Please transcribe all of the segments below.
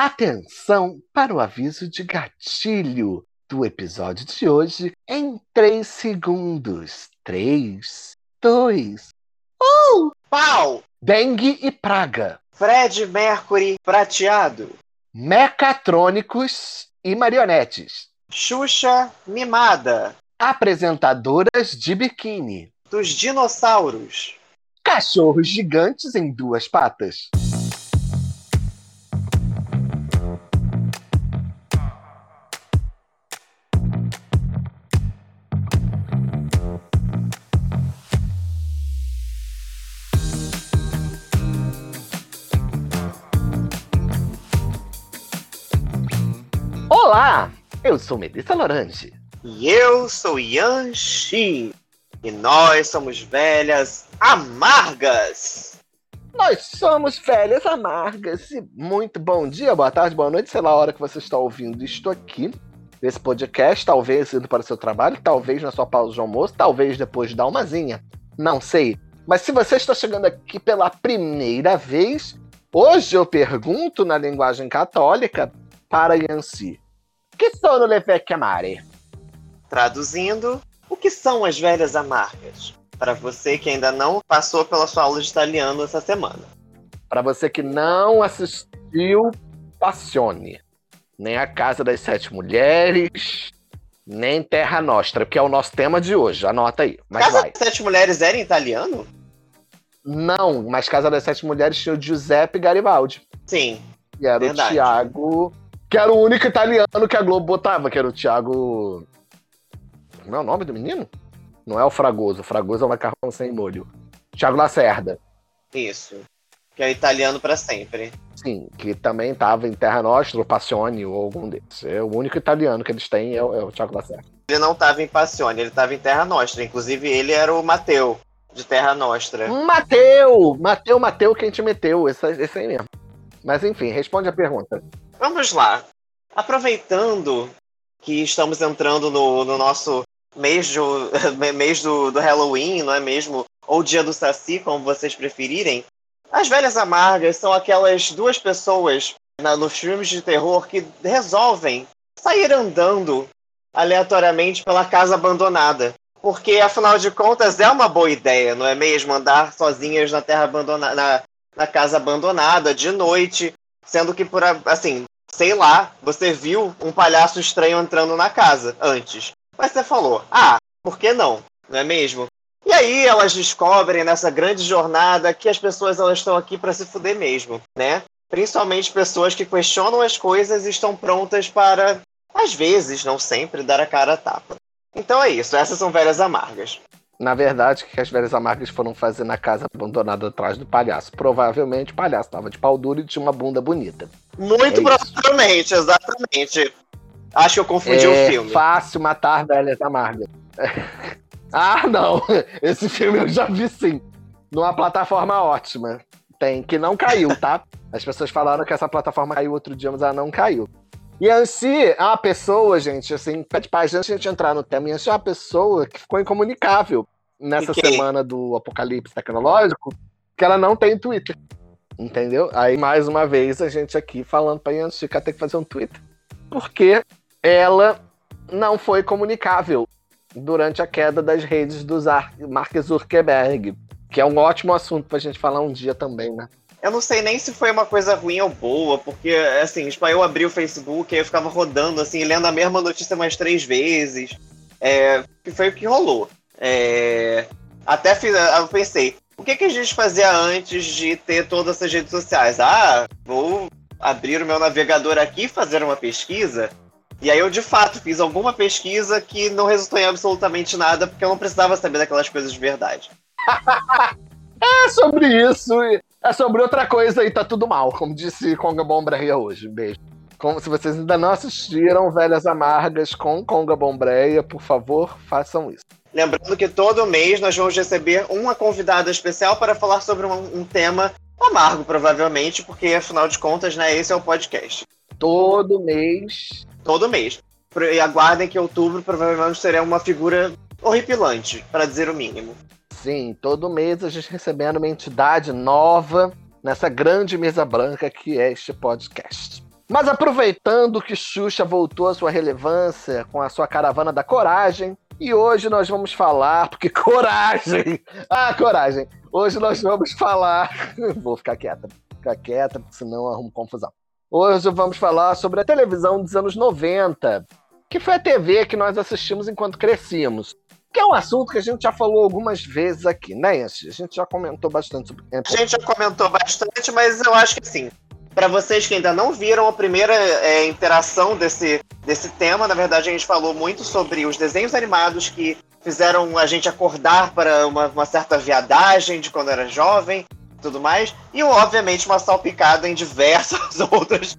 Atenção para o aviso de gatilho do episódio de hoje em 3 segundos. 3, 2, 1. Pau! Dengue e praga. Fred Mercury prateado. Mecatrônicos e marionetes. Xuxa mimada. Apresentadoras de biquíni. Dos dinossauros. Cachorros gigantes em duas patas. Eu sou Melissa Lorange. E eu sou Yan Shi. E nós somos velhas amargas. Nós somos velhas amargas e muito bom dia, boa tarde, boa noite, sei lá a hora que você está ouvindo isto aqui. Esse podcast, talvez indo para o seu trabalho, talvez na sua pausa de almoço, talvez depois de dar umazinha. Não sei. Mas se você está chegando aqui pela primeira vez, hoje eu pergunto na linguagem católica para Yancy. Que sono le vecchie amare? Traduzindo, o que são as velhas amargas? Para você que ainda não passou pela sua aula de italiano essa semana. Para você que não assistiu Passione, nem A Casa das Sete Mulheres, nem Terra Nostra, que é o nosso tema de hoje. Anota aí. Mas Casa vai. das Sete Mulheres era em italiano? Não, mas Casa das Sete Mulheres tinha o Giuseppe Garibaldi, Sim. que era Verdade. o Tiago, que era o único italiano que a Globo botava, que era o Tiago. Como é o nome do menino? Não é o Fragoso, o Fragoso é o macarrão sem molho. Tiago Lacerda. Isso. Que é italiano para sempre. Sim, que também estava em Terra Nostra, ou Passione, ou algum desses. É o único italiano que eles têm é o, é o Tiago Lacerda. Ele não estava em Passione, ele estava em Terra Nostra. Inclusive, ele era o Mateu, de Terra Nostra. Mateu! Mateu, Mateu, quem te meteu? Esse, esse aí mesmo. Mas enfim, responde a pergunta. Vamos lá. Aproveitando que estamos entrando no, no nosso mês, do, mês do, do Halloween, não é mesmo? Ou dia do Saci, como vocês preferirem. As velhas amargas são aquelas duas pessoas na, nos filmes de terror que resolvem sair andando aleatoriamente pela casa abandonada. Porque, afinal de contas, é uma boa ideia, não é mesmo? Andar sozinhas na terra abandonada, na, na casa abandonada, de noite, sendo que por assim, sei lá, você viu um palhaço estranho entrando na casa antes. Mas você falou, ah, por que não? Não é mesmo? E aí elas descobrem nessa grande jornada que as pessoas elas estão aqui para se fuder mesmo, né? Principalmente pessoas que questionam as coisas e estão prontas para, às vezes, não sempre, dar a cara a tapa. Então é isso, essas são velhas amargas. Na verdade, o que as velhas amargas foram fazer na casa abandonada atrás do palhaço? Provavelmente o palhaço estava de pau duro e tinha uma bunda bonita. Muito É isso. provavelmente, exatamente. Acho que eu confundi o é filme. fácil matar velhas amargas. ah, não! Esse filme eu já vi sim. Numa plataforma ótima. Tem, que não caiu, tá? As pessoas falaram que essa plataforma caiu outro dia, mas ela não caiu. E a Ansi é uma pessoa, gente, assim, pede paz, antes de a gente entrar no tema, a Ansi é uma pessoa que ficou incomunicável nessa E semana do apocalipse tecnológico, que ela não tem Twitter. Entendeu? Aí, mais uma vez, a gente aqui falando pra Yancy que ela tem que fazer um Twitter. Porque ela não foi comunicável durante a queda das redes do Mark Zuckerberg. Que é um ótimo assunto pra gente falar um dia também, né? Eu não sei nem se foi uma coisa ruim ou boa, porque, assim, tipo, eu abri o Facebook e eu ficava rodando, assim, lendo a mesma notícia mais três vezes. É, foi o que rolou. É, até fiz, eu pensei, o que, que a gente fazia antes de ter todas essas redes sociais? Ah, vou abrir o meu navegador aqui e fazer uma pesquisa. E aí eu, de fato, fiz alguma pesquisa que não resultou em absolutamente nada, porque eu não precisava saber daquelas coisas de verdade. É sobre isso. É sobre outra coisa e tá tudo mal, como disse Conga Bombreia hoje. Beijo. Como se vocês ainda não assistiram Velhas Amargas com Conga Bombreia, por favor, façam isso. Lembrando que todo mês nós vamos receber uma convidada especial para falar sobre um, um tema amargo, provavelmente, porque afinal de contas, né, esse é o podcast. Todo mês. Todo mês. E aguardem que outubro provavelmente será uma figura horripilante, para dizer o mínimo. Sim, todo mês a gente recebendo uma entidade nova nessa grande mesa branca que é este podcast. Mas aproveitando que Xuxa voltou à sua relevância com a sua caravana da coragem, e hoje nós vamos falar, porque coragem! Ah, coragem! Hoje nós vamos falar. Vou ficar quieta, ficar quieta, porque senão arrumo confusão. Hoje vamos falar sobre a televisão dos anos 90, que foi a TV que nós assistimos enquanto crescíamos. Que é um assunto que a gente já falou algumas vezes aqui, né, A gente já comentou bastante sobre. A gente já comentou bastante, mas eu acho que sim. Para vocês que ainda não viram a primeira é, interação desse, desse tema, na verdade a gente falou muito sobre os desenhos animados que fizeram a gente acordar para uma, uma certa viadagem de quando era jovem, tudo mais, e obviamente uma salpicada em diversas outras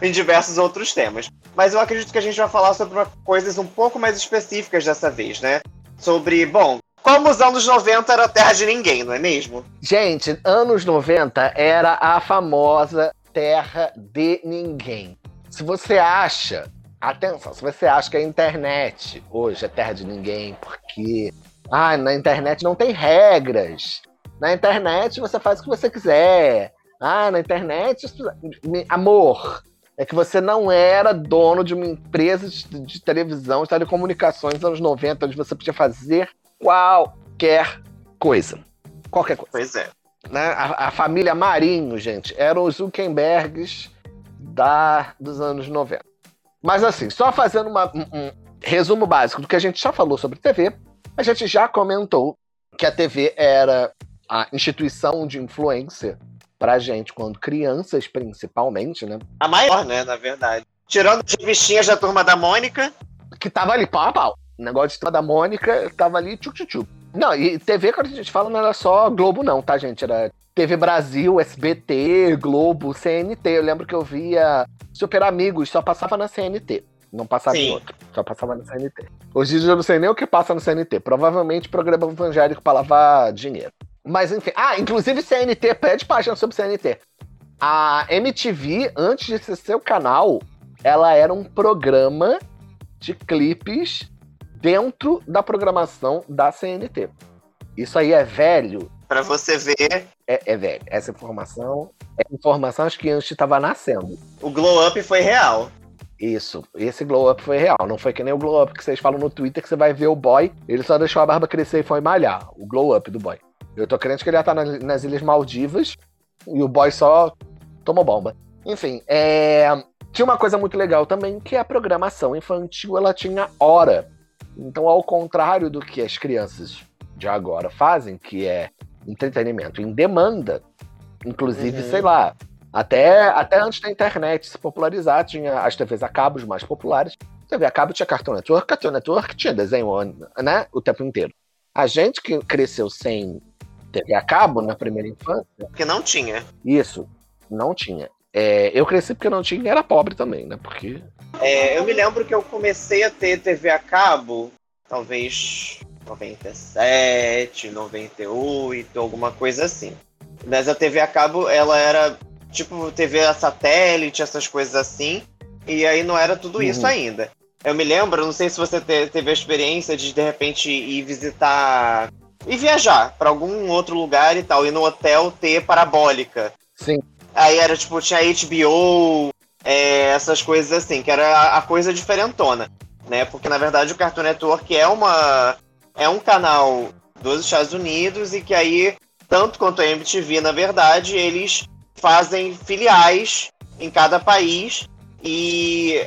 em diversos outros temas. Mas eu acredito que a gente vai falar sobre coisas um pouco mais específicas dessa vez, né? Sobre, bom, como os anos 90 era terra de ninguém, não é mesmo? Gente, anos 90 era a famosa terra de ninguém. Se você acha, atenção, se você acha que a internet hoje é terra de ninguém, porque ah, na internet não tem regras. Na internet você faz o que você quiser. Ah, na internet, amor, é que você não era dono de uma empresa de, de televisão, de telecomunicações nos anos 90, onde você podia fazer qualquer coisa. Qualquer coisa. Pois é. Né? A, a, família Marinho, gente, eram os Zuckerbergs da, dos anos 90. Mas assim, só fazendo uma, um, um resumo básico do que a gente já falou sobre TV, a gente já comentou que a TV era a instituição de influência pra gente quando crianças, principalmente, né? A maior, né, na verdade. Tirando as revistinhas da turma da Mônica. Que tava ali pau a pau. O negócio de turma da Mônica tava ali tchuc tchuc tchuc. Não, e TV, quando a gente fala, não era só Globo, não, tá, gente? Era TV Brasil, SBT, Globo, CNT. Eu lembro que eu via Super Amigos, só passava na CNT. Não passava Sim. em outro, só passava na CNT. Hoje em dia eu não sei nem o que passa no CNT. Provavelmente programa evangélico para lavar dinheiro. Mas enfim. Ah, inclusive CNT, pede página sobre CNT. A MTV, antes de ser seu canal, ela era um programa de clipes dentro da programação da CNT. Isso aí é velho. Para você ver. É, é, velho. Essa informação é informação acho que antes estava nascendo. O glow up foi real. Isso, esse glow up foi real. Não foi que nem o glow up que vocês falam no Twitter que você vai ver o boy, ele só deixou a barba crescer e foi malhar. O glow up do boy. Eu tô crente que ele ia estar nas Ilhas Maldivas e o boy só tomou bomba. Enfim, é... tinha uma coisa muito legal também que a programação infantil ela tinha hora. Então, ao contrário do que as crianças de agora fazem, que é entretenimento em demanda, inclusive, uhum. sei lá, até, até antes da internet se popularizar, tinha as TVs a cabo, os mais populares. TV a cabo tinha Cartoon Network, Cartoon Network tinha desenho né, o tempo inteiro. A gente que cresceu sem TV a cabo na primeira infância. Porque não tinha. Isso, não tinha. É, eu cresci porque não tinha e era pobre também, né? Porque é, eu me lembro que eu comecei a ter TV a cabo, talvez 97, 98, alguma coisa assim. Mas a TV a cabo, ela era tipo TV a satélite, essas coisas assim. E aí não era tudo isso uhum. ainda. Eu me lembro, não sei se você teve a experiência de de repente ir visitar e viajar para algum outro lugar e tal, e no hotel ter parabólica. Sim. Aí era tipo, tinha HBO, é, essas coisas assim, que era a coisa diferentona, né? Porque na verdade o Cartoon Network é uma é um canal dos Estados Unidos e que aí tanto quanto a MTV, na verdade, eles fazem filiais em cada país e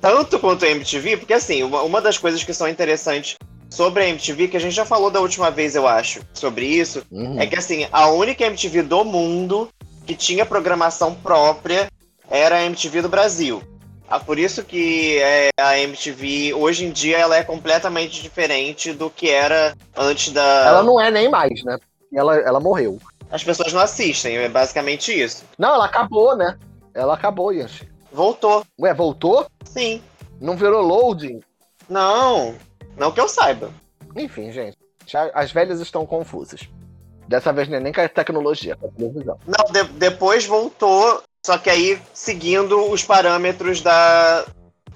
tanto quanto a MTV, porque assim, uma, uma das coisas que são interessantes sobre a MTV, que a gente já falou da última vez, eu acho, sobre isso, uhum. é que assim, a única MTV do mundo que tinha programação própria era a MTV do Brasil. Ah, por isso que é, a MTV, hoje em dia, ela é completamente diferente do que era antes da. Ela não é nem mais, né? Ela, ela morreu. As pessoas não assistem, é basicamente isso. Não, ela acabou, né? Ela acabou, Yanchi. Voltou. Ué, voltou? Sim. Não virou loading? Não, não que eu saiba. Enfim, gente, as velhas estão confusas. Dessa vez não é nem com a tecnologia, com a televisão. Não, de, depois voltou só que aí seguindo os parâmetros da,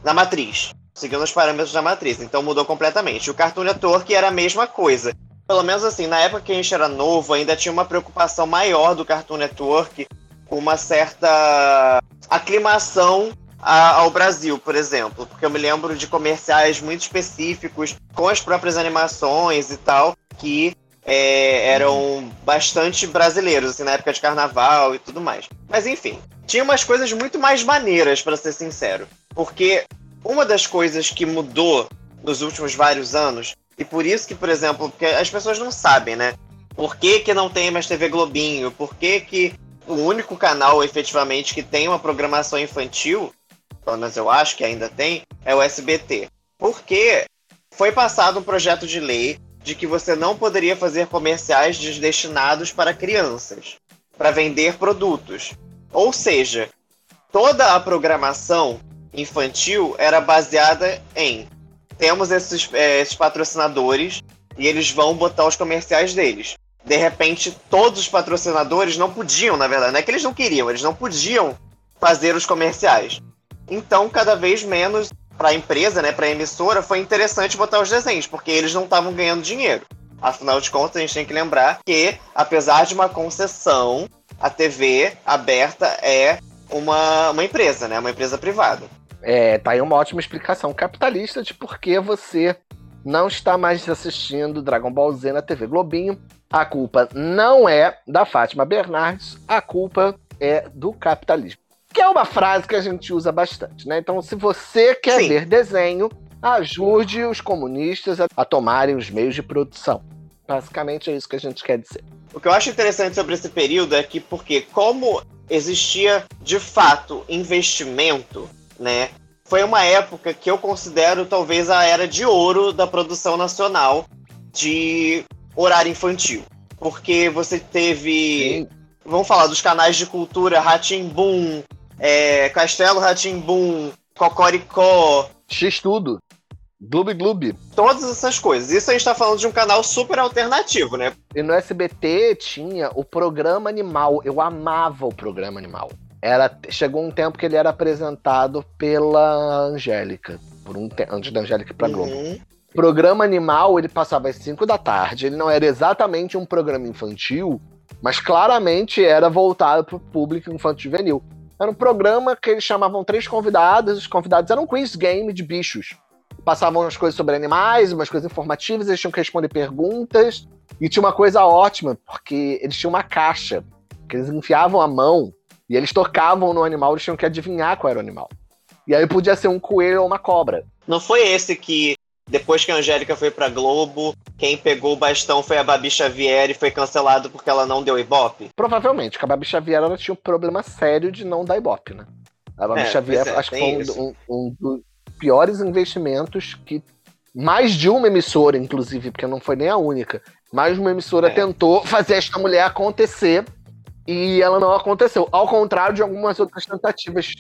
da matriz. Seguindo os parâmetros da matriz. Então mudou completamente. O Cartoon Network era a mesma coisa. Pelo menos assim, na época que a gente era novo, ainda tinha uma preocupação maior do Cartoon Network uma certa aclimação ao Brasil, por exemplo, porque eu me lembro de comerciais muito específicos com as próprias animações e tal que é, eram bastante brasileiros, assim, na época de carnaval e tudo mais. Mas enfim, tinha umas coisas muito mais maneiras, para ser sincero. Porque uma das coisas que mudou nos últimos vários anos, e por isso que, por exemplo, porque as pessoas não sabem, né? Por que, que não tem mais TV Globinho? Por que, que o único canal efetivamente que tem uma programação infantil, pelo menos eu acho que ainda tem, é o SBT? Porque foi passado um projeto de lei de que você não poderia fazer comerciais destinados para crianças, para vender produtos. Ou seja, toda a programação infantil era baseada em temos esses, é, esses patrocinadores e eles vão botar os comerciais deles. De repente, todos os patrocinadores não podiam, na verdade, não é que eles não queriam, eles não podiam fazer os comerciais. Então, cada vez menos para a empresa, né, para a emissora, foi interessante botar os desenhos, porque eles não estavam ganhando dinheiro. Afinal de contas, a gente tem que lembrar que, apesar de uma concessão, a TV aberta é uma, uma empresa, né, uma empresa privada. É, tá aí uma ótima explicação capitalista de por que você não está mais assistindo Dragon Ball Z na TV Globinho. A culpa não é da Fátima Bernardes, a culpa é do capitalismo que é uma frase que a gente usa bastante, né? Então, se você quer Sim. ver desenho, ajude os comunistas a, a tomarem os meios de produção. Basicamente é isso que a gente quer dizer. O que eu acho interessante sobre esse período é que, porque como existia de fato investimento, né? Foi uma época que eu considero talvez a era de ouro da produção nacional de horário infantil. Porque você teve. Sim. Vamos falar dos canais de cultura Boom, é, Castelo Ratimbum, Cocoricó. X-Tudo. Gloob Gloob. Todas essas coisas. Isso a gente tá falando de um canal super alternativo, né? E no SBT tinha o programa Animal. Eu amava o programa Animal. Era, chegou um tempo que ele era apresentado pela Angélica. Por um antes da Angélica ir pra Globo. Uhum. Programa Animal, ele passava às 5 da tarde. Ele não era exatamente um programa infantil, mas claramente era voltado para o público infantil juvenil. Era um programa que eles chamavam três convidados, os convidados eram um quiz game de bichos. Passavam umas coisas sobre animais, umas coisas informativas, eles tinham que responder perguntas. E tinha uma coisa ótima, porque eles tinham uma caixa, que eles enfiavam a mão e eles tocavam no animal, eles tinham que adivinhar qual era o animal. E aí podia ser um coelho ou uma cobra. Não foi esse que depois que a Angélica foi pra Globo, quem pegou o bastão foi a Babi Xavier e foi cancelado porque ela não deu ibope? Provavelmente, porque a Babi Xavier ela tinha um problema sério de não dar ibope, né? A Babi é, Xavier é, acho que foi um, um, um, dos piores investimentos que mais de uma emissora, inclusive, porque não foi nem a única, mais de uma emissora é. tentou fazer esta mulher acontecer e ela não aconteceu. Ao contrário de algumas outras tentativas,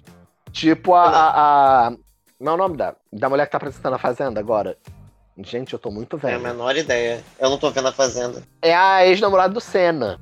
tipo a, a, a como é o nome da, da mulher que tá apresentando a Fazenda agora? Gente, eu tô muito velho. É a menor ideia. Eu não tô vendo a Fazenda. É a ex-namorada do Senna.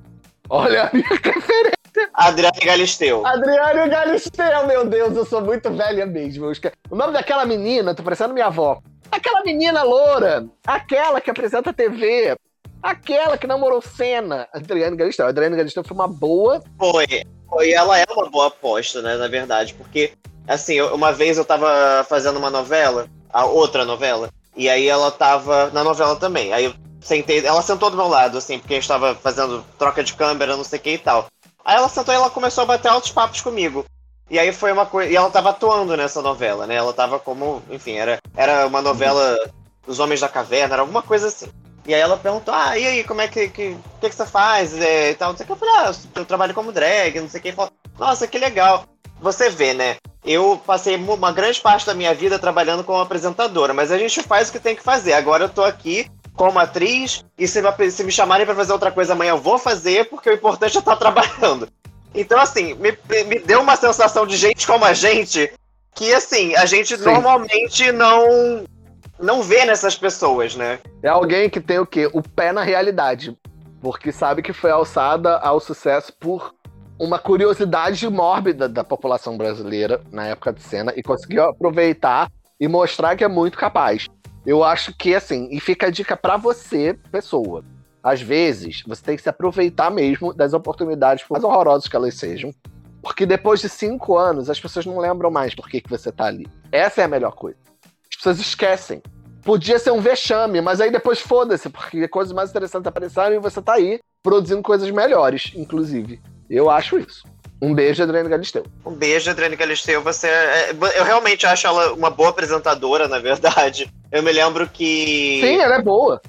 Olha a minha referência. Adriane Galisteu. Adriane Galisteu, meu Deus, eu sou muito velha mesmo. O nome daquela menina, tô parecendo minha avó. Aquela menina loura, aquela que apresenta TV, aquela que namorou Senna. Adriane Galisteu. Adriane Galisteu foi uma boa. Foi. Foi, ela é uma boa aposta, né, na verdade, porque Assim, uma vez eu tava fazendo uma novela, a outra novela, e aí ela tava na novela também. Aí eu sentei, ela sentou do meu lado, assim, porque a gente tava fazendo troca de câmera, não sei o que e tal. Aí ela sentou e ela começou a bater altos papos comigo. E aí foi uma coisa. E ela tava atuando nessa novela, né? Ela tava como. Enfim, era, era uma novela dos Homens da Caverna, era alguma coisa assim. E aí ela perguntou, ah, e aí, como é que. que, que, que você faz? É, e tal, não sei o que. Eu falei, ah, eu trabalho como drag, não sei o que. Falou, Nossa, que legal. Você vê, né? Eu passei uma grande parte da minha vida trabalhando como apresentadora, mas a gente faz o que tem que fazer. Agora eu tô aqui como atriz e se, se me chamarem para fazer outra coisa amanhã eu vou fazer, porque o importante é estar trabalhando. Então, assim, me, me deu uma sensação de gente como a gente que, assim, a gente Sim. normalmente não não vê nessas pessoas, né? É alguém que tem o quê? O pé na realidade. Porque sabe que foi alçada ao sucesso por uma curiosidade mórbida da população brasileira na época de cena e conseguiu aproveitar e mostrar que é muito capaz. Eu acho que assim, e fica a dica para você, pessoa. Às vezes, você tem que se aproveitar mesmo das oportunidades, por mais horrorosas que elas sejam, Porque depois de cinco anos, as pessoas não lembram mais por que, que você tá ali. Essa é a melhor coisa. As pessoas esquecem. Podia ser um vexame, mas aí depois foda-se, porque coisas mais interessantes apareceram e você tá aí produzindo coisas melhores, inclusive. Eu acho isso. Um beijo, Adriane Galisteu. Um beijo, Adriane Galisteu. Você, é, eu realmente acho ela uma boa apresentadora, na verdade. Eu me lembro que. Sim, ela é boa.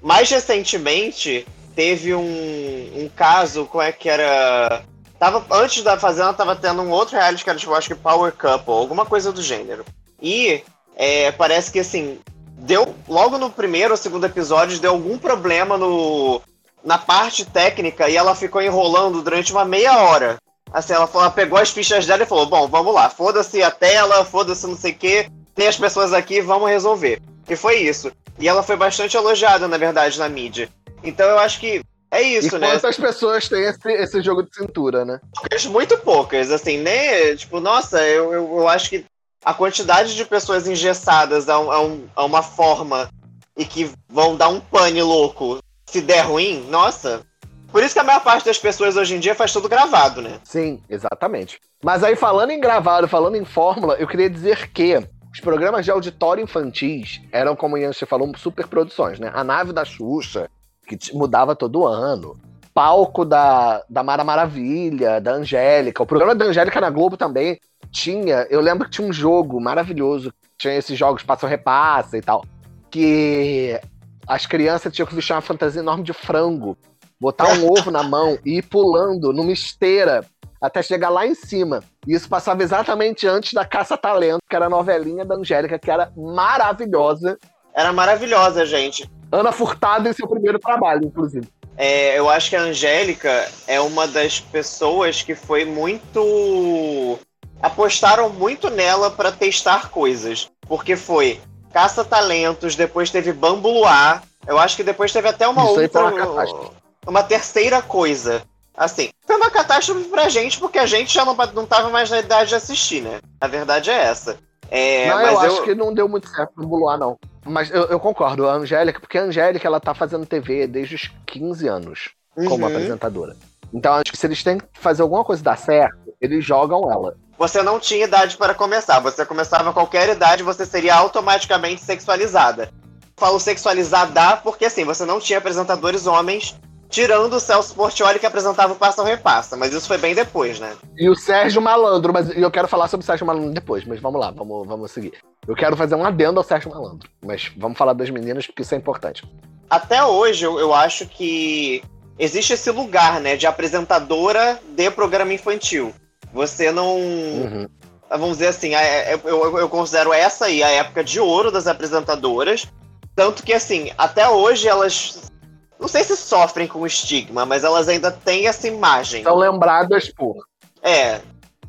Mais recentemente, teve um, um caso, como é que era? Tava, antes da Fazenda, tava tendo um outro reality que era, tipo, acho que Power Couple, alguma coisa do gênero. E é, parece que, assim, deu, logo no primeiro ou segundo episódio, deu algum problema no, na parte técnica e ela ficou enrolando durante uma meia hora. Assim, ela, ela pegou as fichas dela e falou: Bom, vamos lá, foda-se a tela, foda-se não sei o que, tem as pessoas aqui, vamos resolver. E foi isso. E ela foi bastante elogiada, na verdade, na mídia. Então eu acho que é isso, e né? Quantas pessoas têm esse, esse jogo de cintura, né? Muito poucas, assim, né? Tipo, nossa, eu, eu, eu acho que a quantidade de pessoas engessadas a, um, a, um, a uma forma e que vão dar um pane louco se der ruim, nossa. Por isso que a maior parte das pessoas hoje em dia faz tudo gravado, né? Sim, exatamente. Mas aí, falando em gravado, falando em fórmula, eu queria dizer que os programas de auditório infantis eram, como você falou, super produções, né? A nave da Xuxa, que mudava todo ano. Palco da, da Mara Maravilha, da Angélica. O programa da Angélica na Globo também tinha. Eu lembro que tinha um jogo maravilhoso. Tinha esses jogos passa-repassa e tal. Que as crianças tinham que vestir uma fantasia enorme de frango, botar um ovo na mão e ir pulando numa esteira até chegar lá em cima. E isso passava exatamente antes da Caça Talento, que era a novelinha da Angélica, que era maravilhosa. Era maravilhosa, gente. Ana Furtado em seu primeiro trabalho, inclusive. É, eu acho que a Angélica é uma das pessoas que foi muito. apostaram muito nela para testar coisas. Porque foi Caça-Talentos, depois teve Bambu Luar. Eu acho que depois teve até uma Isso outra. Uma, uma terceira coisa. Assim, foi uma catástrofe pra gente, porque a gente já não, não tava mais na idade de assistir, né? A verdade é essa. É, não, eu acho que não deu muito certo no Buluar, não. Mas eu, eu, concordo, a Angélica, porque a Angélica ela tá fazendo TV desde os 15 anos como uhum. apresentadora. Então acho que se eles têm que fazer alguma coisa dar certo, eles jogam ela você não tinha idade para começar. Você começava a qualquer idade, você seria automaticamente sexualizada. Falo sexualizada porque assim, você não tinha apresentadores homens, tirando o Celso Portioli que apresentava o Passa ou Repassa, mas isso foi bem depois, né? E o Sérgio Malandro, mas eu quero falar sobre o Sérgio Malandro depois, mas vamos lá, vamos, vamos seguir. Eu quero fazer um adendo ao Sérgio Malandro, mas vamos falar das meninas porque isso é importante. Até hoje, eu, eu acho que existe esse lugar, né, de apresentadora de programa infantil. Você não. Uhum. Vamos dizer assim, eu, eu, eu considero essa aí a época de ouro das apresentadoras. Tanto que, assim, até hoje elas não sei se sofrem com estigma, mas elas ainda têm essa imagem. São lembradas por. É.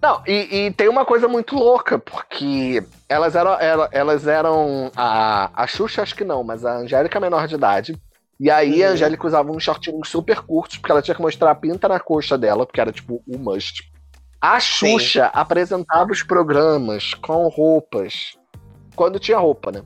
Não, e, e tem uma coisa muito louca, porque elas eram. Elas eram. A, a Xuxa, acho que não, mas a Angélica menor de idade. E aí uhum. a Angélica usava uns shortinhos super curtos, porque ela tinha que mostrar a pinta na coxa dela, porque era tipo o must. A Xuxa Sim. apresentava os programas com roupas. Quando tinha roupa, né?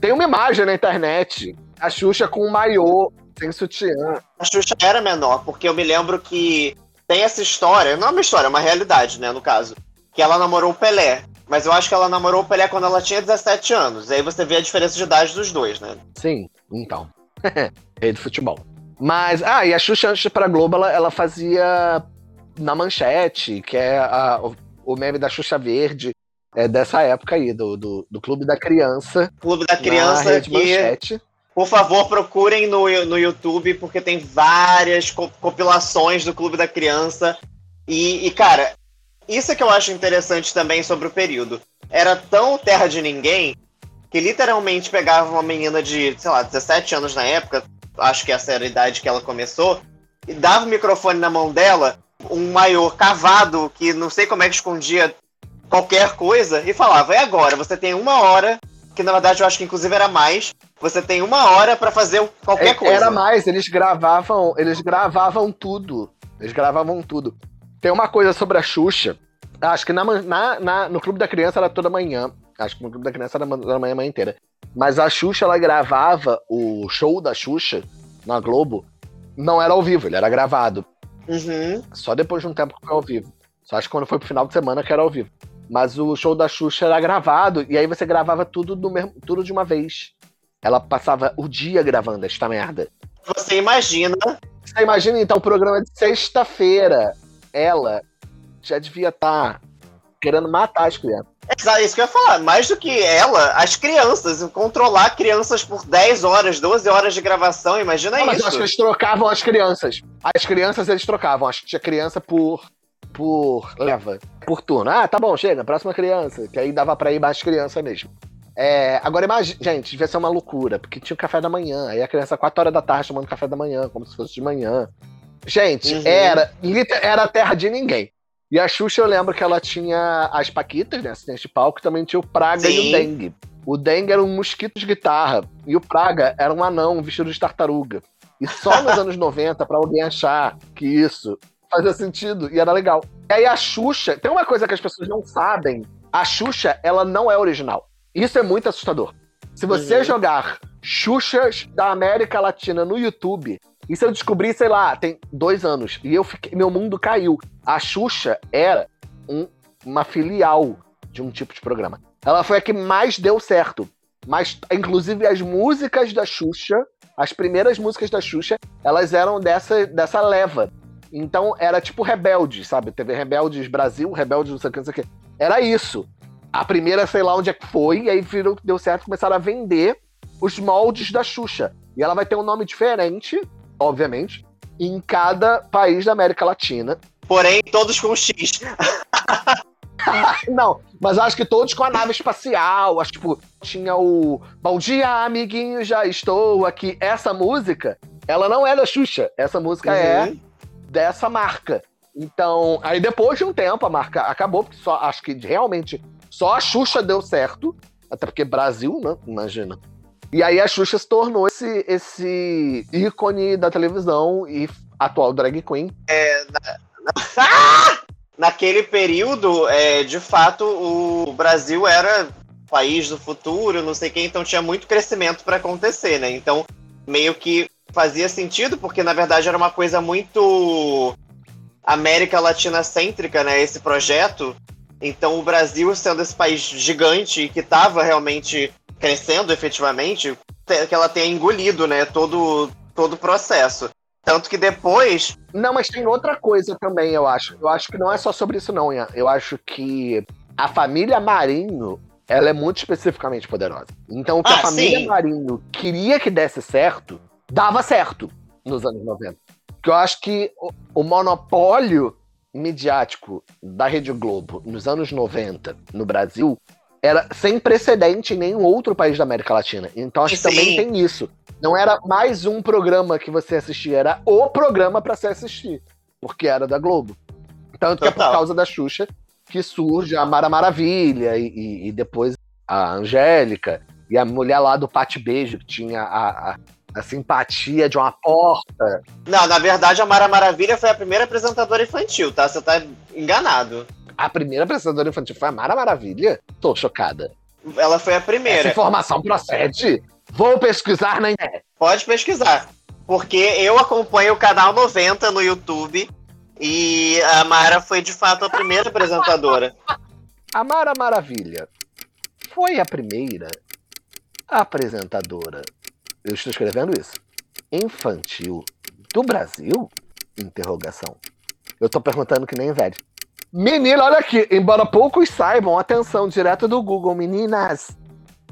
Tem uma imagem na internet. A Xuxa com um maiô, sem sutiã. A Xuxa era menor, porque eu me lembro que tem essa história. Não é uma história, é uma realidade, né, no caso. Que ela namorou o Pelé. Mas eu acho que ela namorou o Pelé quando ela tinha 17 anos. E aí você vê a diferença de idade dos dois, né? Sim, então. Rei do futebol. Mas, ah, e a Xuxa antes pra Globo, ela, ela fazia na manchete, que é a, o, meme da Xuxa Verde, é dessa época aí, do, do, do Clube da Criança. Clube da Criança que, manchete. por favor, procurem no, no YouTube, porque tem várias compilações do Clube da Criança. E, e, cara, isso é que eu acho interessante também sobre o período. Era tão terra de ninguém que literalmente pegava uma menina de, sei lá, 17 anos na época, acho que essa era a idade que ela começou, e dava o microfone na mão dela um maior cavado que não sei como é que escondia qualquer coisa e falava: é agora, você tem uma hora, que na verdade eu acho que inclusive era mais, você tem uma hora para fazer qualquer é, coisa. Era mais, eles gravavam, eles gravavam tudo. Eles gravavam tudo. Tem uma coisa sobre a Xuxa. Acho que na, na, na, no Clube da Criança era toda manhã. Acho que no Clube da Criança era toda manhã, manhã inteira. Mas a Xuxa, ela gravava o show da Xuxa na Globo. Não era ao vivo, ele era gravado. Uhum. Só depois de um tempo que foi ao vivo. Só acho que quando foi pro final de semana que era ao vivo. Mas o show da Xuxa era gravado, e aí você gravava tudo, do mesmo, tudo de uma vez. Ela passava o dia gravando esta merda. Você imagina. Você imagina então o programa de sexta-feira. Ela já devia estar tá querendo matar as crianças. É isso que eu ia falar. Mais do que ela, as crianças. Controlar crianças por 10 horas, 12 horas de gravação, imagina Não, isso. Mas eu acho que eles trocavam as crianças. As crianças eles trocavam. Acho que tinha criança por. por. leva. Por turno. Ah, tá bom, chega, próxima criança. Que aí dava pra ir mais criança mesmo. É, agora imagina, gente, devia ser uma loucura, porque tinha o café da manhã, aí a criança 4 horas da tarde tomando café da manhã, como se fosse de manhã. Gente, uhum. era, era a terra de ninguém. E a Xuxa, eu lembro que ela tinha as Paquitas, né? Assistente de palco, também tinha o Praga Sim. e o Dengue. O Dengue era um mosquito de guitarra. E o Praga era um anão vestido de tartaruga. E só nos anos 90, para alguém achar que isso fazia sentido e era legal. E aí a Xuxa, tem uma coisa que as pessoas não sabem: a Xuxa, ela não é original. Isso é muito assustador. Se você uhum. jogar Xuxas da América Latina no YouTube, isso eu descobri, sei lá, tem dois anos. E eu fiquei, meu mundo caiu. A Xuxa era um, uma filial de um tipo de programa. Ela foi a que mais deu certo. Mas, inclusive, as músicas da Xuxa, as primeiras músicas da Xuxa, elas eram dessa, dessa leva. Então, era tipo Rebelde, sabe? Teve Rebeldes Brasil, Rebeldes não sei o que, não sei o que. Era isso. A primeira, sei lá onde é que foi, e aí virou que deu certo, começaram a vender os moldes da Xuxa. E ela vai ter um nome diferente, obviamente, em cada país da América Latina. Porém, todos com X. Não, mas acho que todos com a nave espacial. Acho que, tipo, tinha o Bom dia, amiguinho, já estou aqui. Essa música, ela não é da Xuxa. Essa música é uhum. é dessa marca. Então, aí depois de um tempo, a marca acabou, porque só acho que realmente só a Xuxa deu certo. Até porque Brasil, né? Imagina. E aí a Xuxa se tornou esse, esse ícone da televisão e atual drag queen. É, na, na, ah! Naquele período, é, de fato, o Brasil era país do futuro, não sei quem, então tinha muito crescimento para acontecer, né? Então, meio que fazia sentido, porque na verdade era uma coisa muito América Latina cêntrica, né? Esse projeto. Então, o Brasil sendo esse país gigante que estava realmente crescendo efetivamente, que ela tenha engolido, né, todo, todo o processo. Tanto que depois. Não, mas tem outra coisa também, eu acho. Eu acho que não é só sobre isso, não, Ian. Eu acho que a família Marinho ela é muito especificamente poderosa. Então, o que ah, a família sim. Marinho queria que desse certo, dava certo nos anos 90. Porque eu acho que o, o monopólio midiático da Rede Globo nos anos 90 no Brasil era sem precedente em nenhum outro país da América Latina. Então acho que também tem isso. Não era mais um programa que você assistia, era o programa para se assistir, porque era da Globo. Tanto Total. que é por causa da Xuxa que surge a Mara Maravilha e, e, e depois a Angélica e a mulher lá do Pate Beijo, que tinha a, a, a, simpatia de uma porta. Não, na verdade a Mara Maravilha foi a primeira apresentadora infantil, tá? Você tá enganado. A primeira apresentadora infantil foi a Mara Maravilha? Tô chocada. Ela foi a primeira. Essa informação procede? Vou pesquisar na internet. Pode pesquisar. Porque eu acompanho o canal 90 no YouTube e a Mara foi de fato a primeira apresentadora. A Mara Maravilha foi a primeira apresentadora. Eu estou escrevendo isso. Infantil do Brasil? Interrogação. Eu tô perguntando que nem velho. Menina, olha aqui. Embora poucos saibam, atenção, direto do Google, meninas.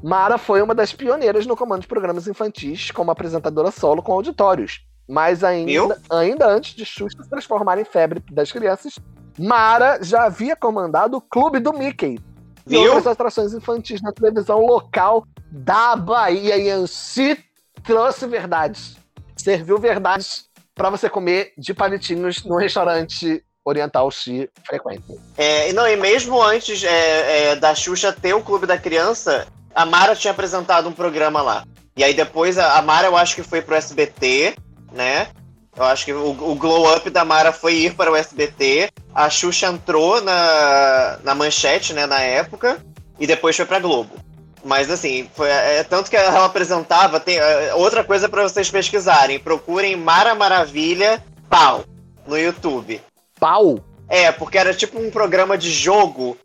Mara foi uma das pioneiras no comando de programas infantis como apresentadora solo com auditórios. Mas ainda, ainda antes de Xuxa se transformar em febre das crianças, Mara já havia comandado o Clube do Mickey e outras atrações infantis na televisão local da Bahia. E si trouxe verdades. Serviu verdades para você comer de palitinhos no restaurante oriental se frequente. É, não, e mesmo antes é, é, da Xuxa ter o Clube da Criança, a Mara tinha apresentado um programa lá. E aí depois a, a Mara, eu acho que foi pro SBT, né? Eu acho que o, o, glow up da Mara foi ir para o SBT. A Xuxa entrou na, na manchete, né, na época, e depois foi pra Globo. Mas assim, foi, é, tanto que ela apresentava. Tem, é, outra coisa para vocês pesquisarem: procurem Mara Maravilha Pau no YouTube pau? É, porque era tipo um programa de jogo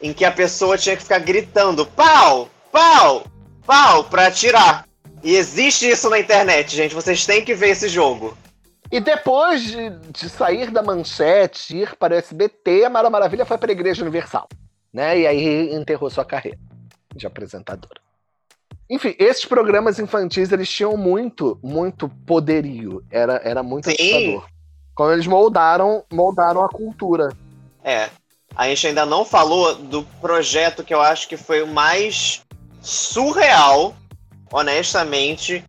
em que a pessoa tinha que ficar gritando pau, pau, pau pra atirar. E existe isso na internet, gente. Vocês têm que ver esse jogo. E depois de, de sair da manchete, ir para o SBT, a Mara Maravilha foi para a Igreja Universal. Né? E aí enterrou sua carreira de apresentadora. Enfim, esses programas infantis, eles tinham muito, muito poderio. Era, era muito Sim. assustador. Quando eles moldaram, moldaram a cultura. É. A gente ainda não falou do projeto que eu acho que foi o mais surreal, honestamente,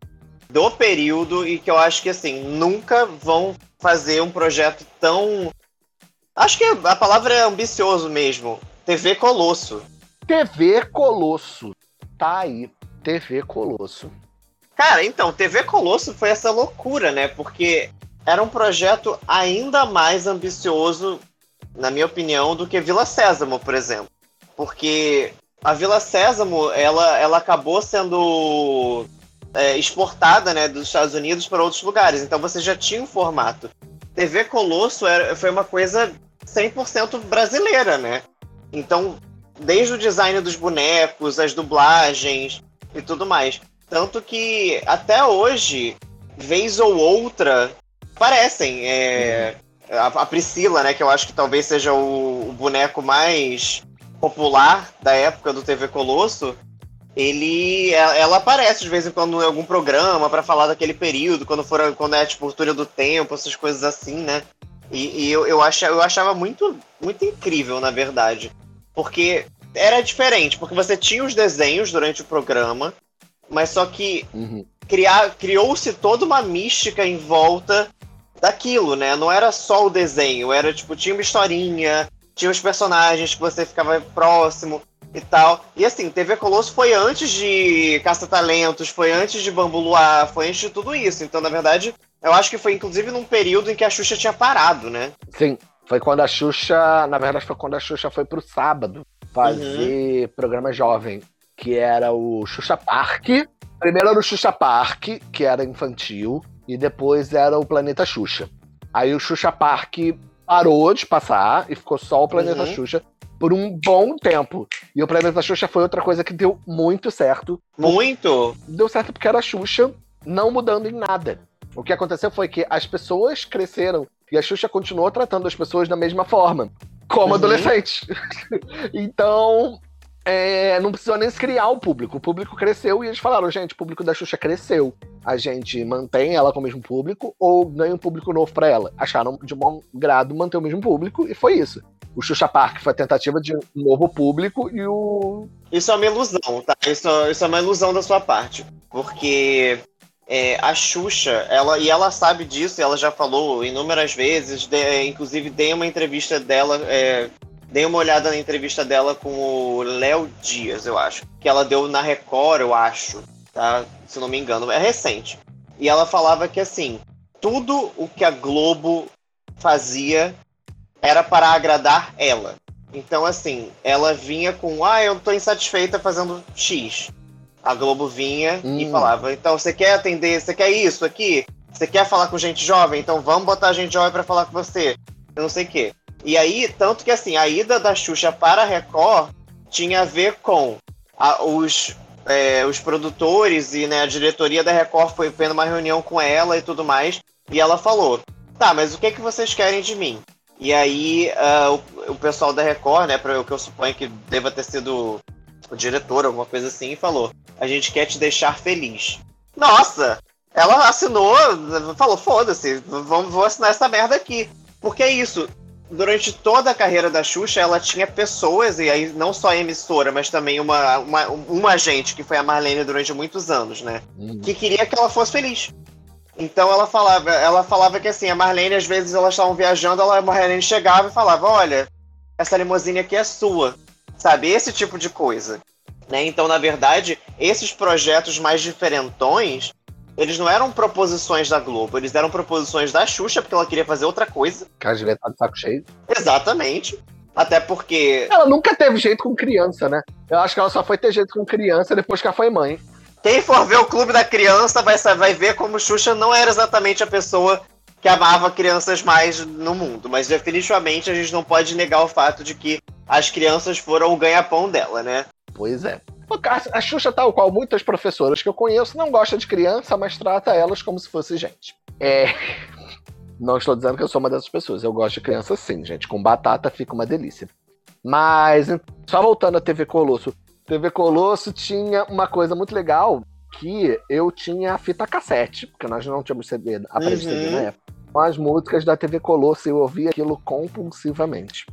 do período e que eu acho que assim, nunca vão fazer um projeto tão Acho que a palavra é ambicioso mesmo. TV Colosso. TV Colosso. Tá aí. TV Colosso. Cara, então, TV Colosso foi essa loucura, né? Porque era um projeto ainda mais ambicioso, na minha opinião, do que Vila Sésamo, por exemplo. Porque a Vila Sésamo, ela, ela acabou sendo é, exportada né, dos Estados Unidos para outros lugares. Então você já tinha um formato. TV Colosso era, foi uma coisa 100% brasileira, né? Então, desde o design dos bonecos, as dublagens e tudo mais. Tanto que até hoje, vez ou outra, aparecem. É, a, a, Priscila, né? Que eu acho que talvez seja o, o, boneco mais popular da época do TV Colosso. Ele, ela aparece de vez em quando em algum programa para falar daquele período, quando for, quando é tipo Túnel do Tempo, essas coisas assim, né? E, e eu, eu, achava, eu achava muito, muito incrível, na verdade. Porque era diferente, porque você tinha os desenhos durante o programa, mas só que uhum. criou-se toda uma mística em volta daquilo, né? Não era só o desenho, era tipo, tinha uma historinha, tinha os personagens que você ficava próximo e tal. E assim, TV Colosso foi antes de Caça-Talentos, foi antes de Bambu Luar, foi antes de tudo isso. Então, na verdade, eu acho que foi inclusive num período em que a Xuxa tinha parado, né? Sim, foi quando a Xuxa, na verdade, foi quando a Xuxa foi pro sábado fazer uhum. programa jovem, que era o Xuxa Park. Primeiro era o Xuxa Park, que era infantil, e depois era o Planeta Xuxa. Aí o Xuxa Park parou de passar e ficou só o Planeta uhum. Xuxa por um bom tempo. E o Planeta Xuxa foi outra coisa que deu muito certo. Muito? Deu certo porque era a Xuxa não mudando em nada. O que aconteceu foi que as pessoas cresceram e a Xuxa continuou tratando as pessoas da mesma forma, como uhum. adolescentes. então, é, não precisou nem criar o público. O público cresceu e eles falaram, gente, o público da Xuxa cresceu. A gente mantém ela com o mesmo público ou ganha um público novo para ela. Acharam de bom grado manter o mesmo público e foi isso. O Xuxa Park foi a tentativa de um novo público e o. Isso é uma ilusão, tá? Isso, isso é uma ilusão da sua parte. Porque é, a Xuxa, ela, e ela sabe disso, ela já falou inúmeras vezes, de, inclusive dei uma entrevista dela, é, dei uma olhada na entrevista dela com o Léo Dias, eu acho, que ela deu na Record, eu acho, tá? Se não me engano, é recente. E ela falava que assim, tudo o que a Globo fazia era para agradar ela. Então, assim, ela vinha com, ah, eu tô insatisfeita fazendo X a Globo vinha hum. e falava: então você quer atender, você quer isso aqui? Você quer falar com gente jovem? Então vamos botar gente jovem para falar com você. Eu não sei o quê. E aí, tanto que assim, a ida da Xuxa para a Record tinha a ver com a, os, é, os produtores e né, a diretoria da Record foi tendo uma reunião com ela e tudo mais. E ela falou: tá, mas o que, é que vocês querem de mim? E aí uh, o, o, pessoal da Record, né, para o que eu suponho que deva ter sido o diretor, alguma coisa assim, falou: A gente quer te deixar feliz. Nossa! Ela assinou, falou: Foda-se, vou assinar essa merda aqui. Porque é isso. Durante toda a carreira da Xuxa, ela tinha pessoas, e aí não só a emissora, mas também uma, uma, uma agente, que foi a Marlene durante muitos anos, né? Uhum. Que queria que ela fosse feliz. Então ela falava, ela falava que assim, a Marlene, às vezes elas estavam viajando, ela, a Marlene chegava e falava: Olha, essa limusine aqui é sua sabe? Esse tipo de coisa. Né? Então, na verdade, esses projetos mais diferentões, eles não eram proposições da Globo, eles eram proposições da Xuxa, porque ela queria fazer outra coisa. Cara, devia estar de saco cheio. Exatamente. Até porque. Ela nunca teve jeito com criança, né? Eu acho que ela só foi ter jeito com criança depois que ela foi mãe. Quem for ver o Clube da Criança vai, vai ver como Xuxa não era exatamente a pessoa que amava crianças mais no mundo, mas definitivamente a gente não pode negar o fato de que as crianças foram o ganha-pão dela, né? Pois é. A Xuxa, tal qual muitas professoras que eu conheço, não gosta de criança, mas trata elas como se fosse gente. É. Não estou dizendo que eu sou uma dessas pessoas. Eu gosto de criança sim, gente. Com batata fica uma delícia. Mas, só voltando à TV Colosso. TV Colosso tinha uma coisa muito legal que eu tinha a fita cassete, porque nós não tínhamos CD, aparelho uhum. CD na época. Com as músicas da TV Colosso, eu ouvia aquilo compulsivamente.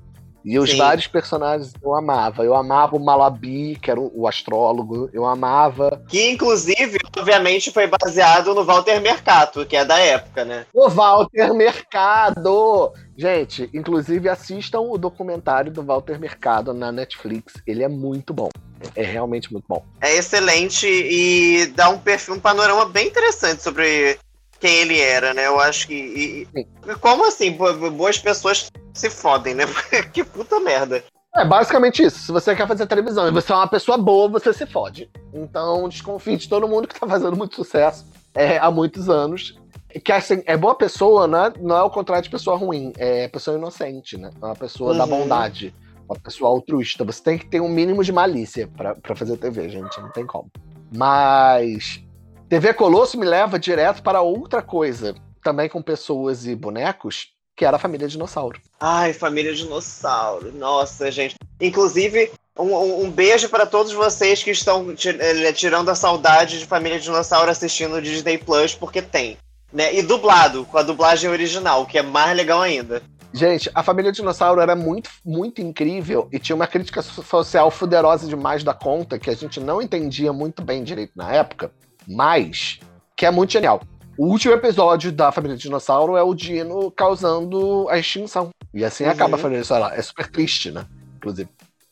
E os Sim. vários personagens eu amava. Eu amava o Malabi, que era o astrólogo. Eu amava. Que, inclusive, obviamente, foi baseado no Walter Mercado, que é da época, né? O Walter Mercado! Gente, inclusive assistam o documentário do Walter Mercado na Netflix. Ele é muito bom. É realmente muito bom. É excelente e dá um perfil, um panorama bem interessante sobre quem ele era, né? Eu acho que. E, como assim? Boas pessoas se fodem, né? que puta merda. É basicamente isso. Se você quer fazer televisão e você é uma pessoa boa, você se fode. Então desconfie de todo mundo que tá fazendo muito sucesso é, há muitos anos. Que assim, é boa pessoa, né? não é o contrário de pessoa ruim, é pessoa inocente, né? É uma pessoa uhum. da bondade, uma pessoa altruísta. Você tem que ter um mínimo de malícia para fazer TV, gente. Não tem como. Mas TV Colosso me leva direto para outra coisa, também com pessoas e bonecos, que era a família dinossauro. Ai, família dinossauro. Nossa, gente. Inclusive, um, um beijo para todos vocês que estão eh, tirando a saudade de família dinossauro assistindo o Disney Plus, porque tem. Né? E dublado, com a dublagem original, que é mais legal ainda. Gente, a família dinossauro era muito, muito incrível e tinha uma crítica social fuderosa demais da conta que a gente não entendia muito bem direito na época, mas que é muito genial. O último episódio da Família Dinossauro é o Dino causando a extinção. E assim uhum. acaba a Família Dinossauro. É super triste, né? Inclusive.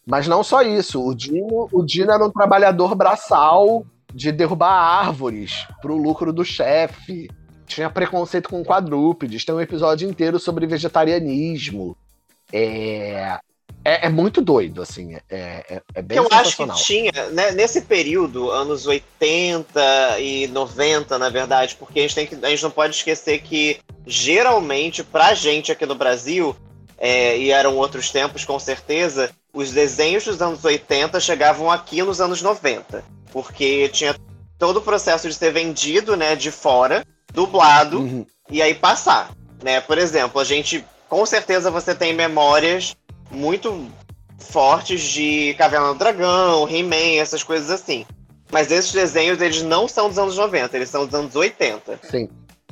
Mas não só isso. O Dino, o Dino era um trabalhador braçal de derrubar árvores pro lucro do chefe. Tinha preconceito com quadrúpedes. Tem um episódio inteiro sobre vegetarianismo. É, é, é, muito doido, assim, é, é, é bem Eu acho que tinha, né, nesse período, anos 80 e 90, na verdade, porque a gente, tem que, a gente não pode esquecer que, geralmente, pra gente aqui no Brasil, é, e eram outros tempos com certeza, os desenhos dos anos 80 chegavam aqui nos anos 90, porque tinha todo o processo de ser vendido, né, de fora, dublado, uhum. e aí passar, né, por exemplo, a gente, com certeza você tem memórias muito fortes de Caverna do Dragão, He-Man, essas coisas assim. Mas esses desenhos, eles não são dos anos 90, eles são dos anos 80. Sim.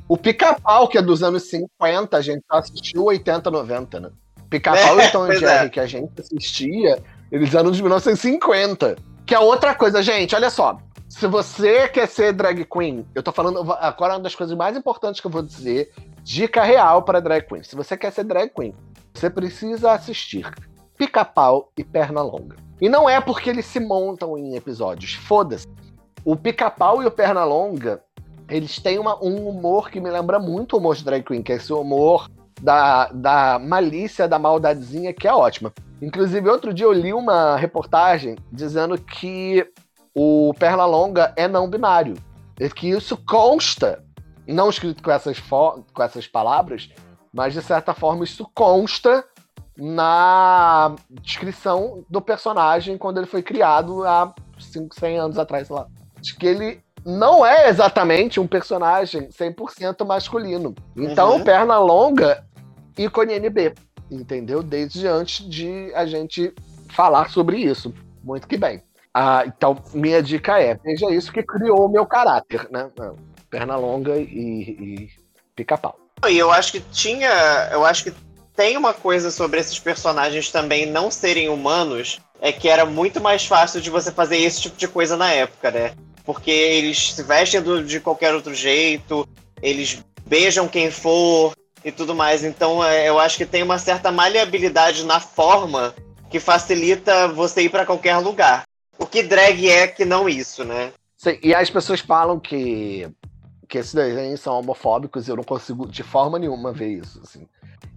O Pica-Pau, que é dos anos 50, a gente assistiu 80, 90, né? Pica-Pau é, e Tom Jerry, é. que a gente assistia, eles eram de 1950. Que é outra coisa, gente, olha só. Se você quer ser drag queen, eu tô falando agora uma das coisas mais importantes que eu vou dizer, dica real para drag queen. Se você quer ser drag queen, você precisa assistir Pica-Pau e Pernalonga. E não é porque eles se montam em episódios, foda-se. O Pica-Pau e o Pernalonga, eles têm uma, um humor que me lembra muito o humor de Drag Queen, que é esse humor da, da malícia, da maldadezinha, que é ótima. Inclusive, outro dia eu li uma reportagem dizendo que o Pernalonga é não binário. E que isso consta, não escrito com essas, com essas palavras, mas de certa forma isso consta na descrição do personagem quando ele foi criado há 5, 100 anos atrás, sei lá. De que ele não é exatamente um personagem 100% masculino. Então, uhum. perna longa, ícone NB, entendeu? Desde antes de a gente falar sobre isso. Muito que bem. Ah, então, minha dica é: veja isso que criou o meu caráter, né? Perna longa e, e pica-pau. E eu acho que tinha. Eu acho que tem uma coisa sobre esses personagens também não serem humanos. É que era muito mais fácil de você fazer esse tipo de coisa na época, né? Porque eles se vestem do, de qualquer outro jeito, eles beijam quem for e tudo mais. Então é, eu acho que tem uma certa maleabilidade na forma que facilita você ir para qualquer lugar. Que drag é que não isso, né? Sim, e as pessoas falam que que esses desenhos são homofóbicos e eu não consigo de forma nenhuma ver isso, assim.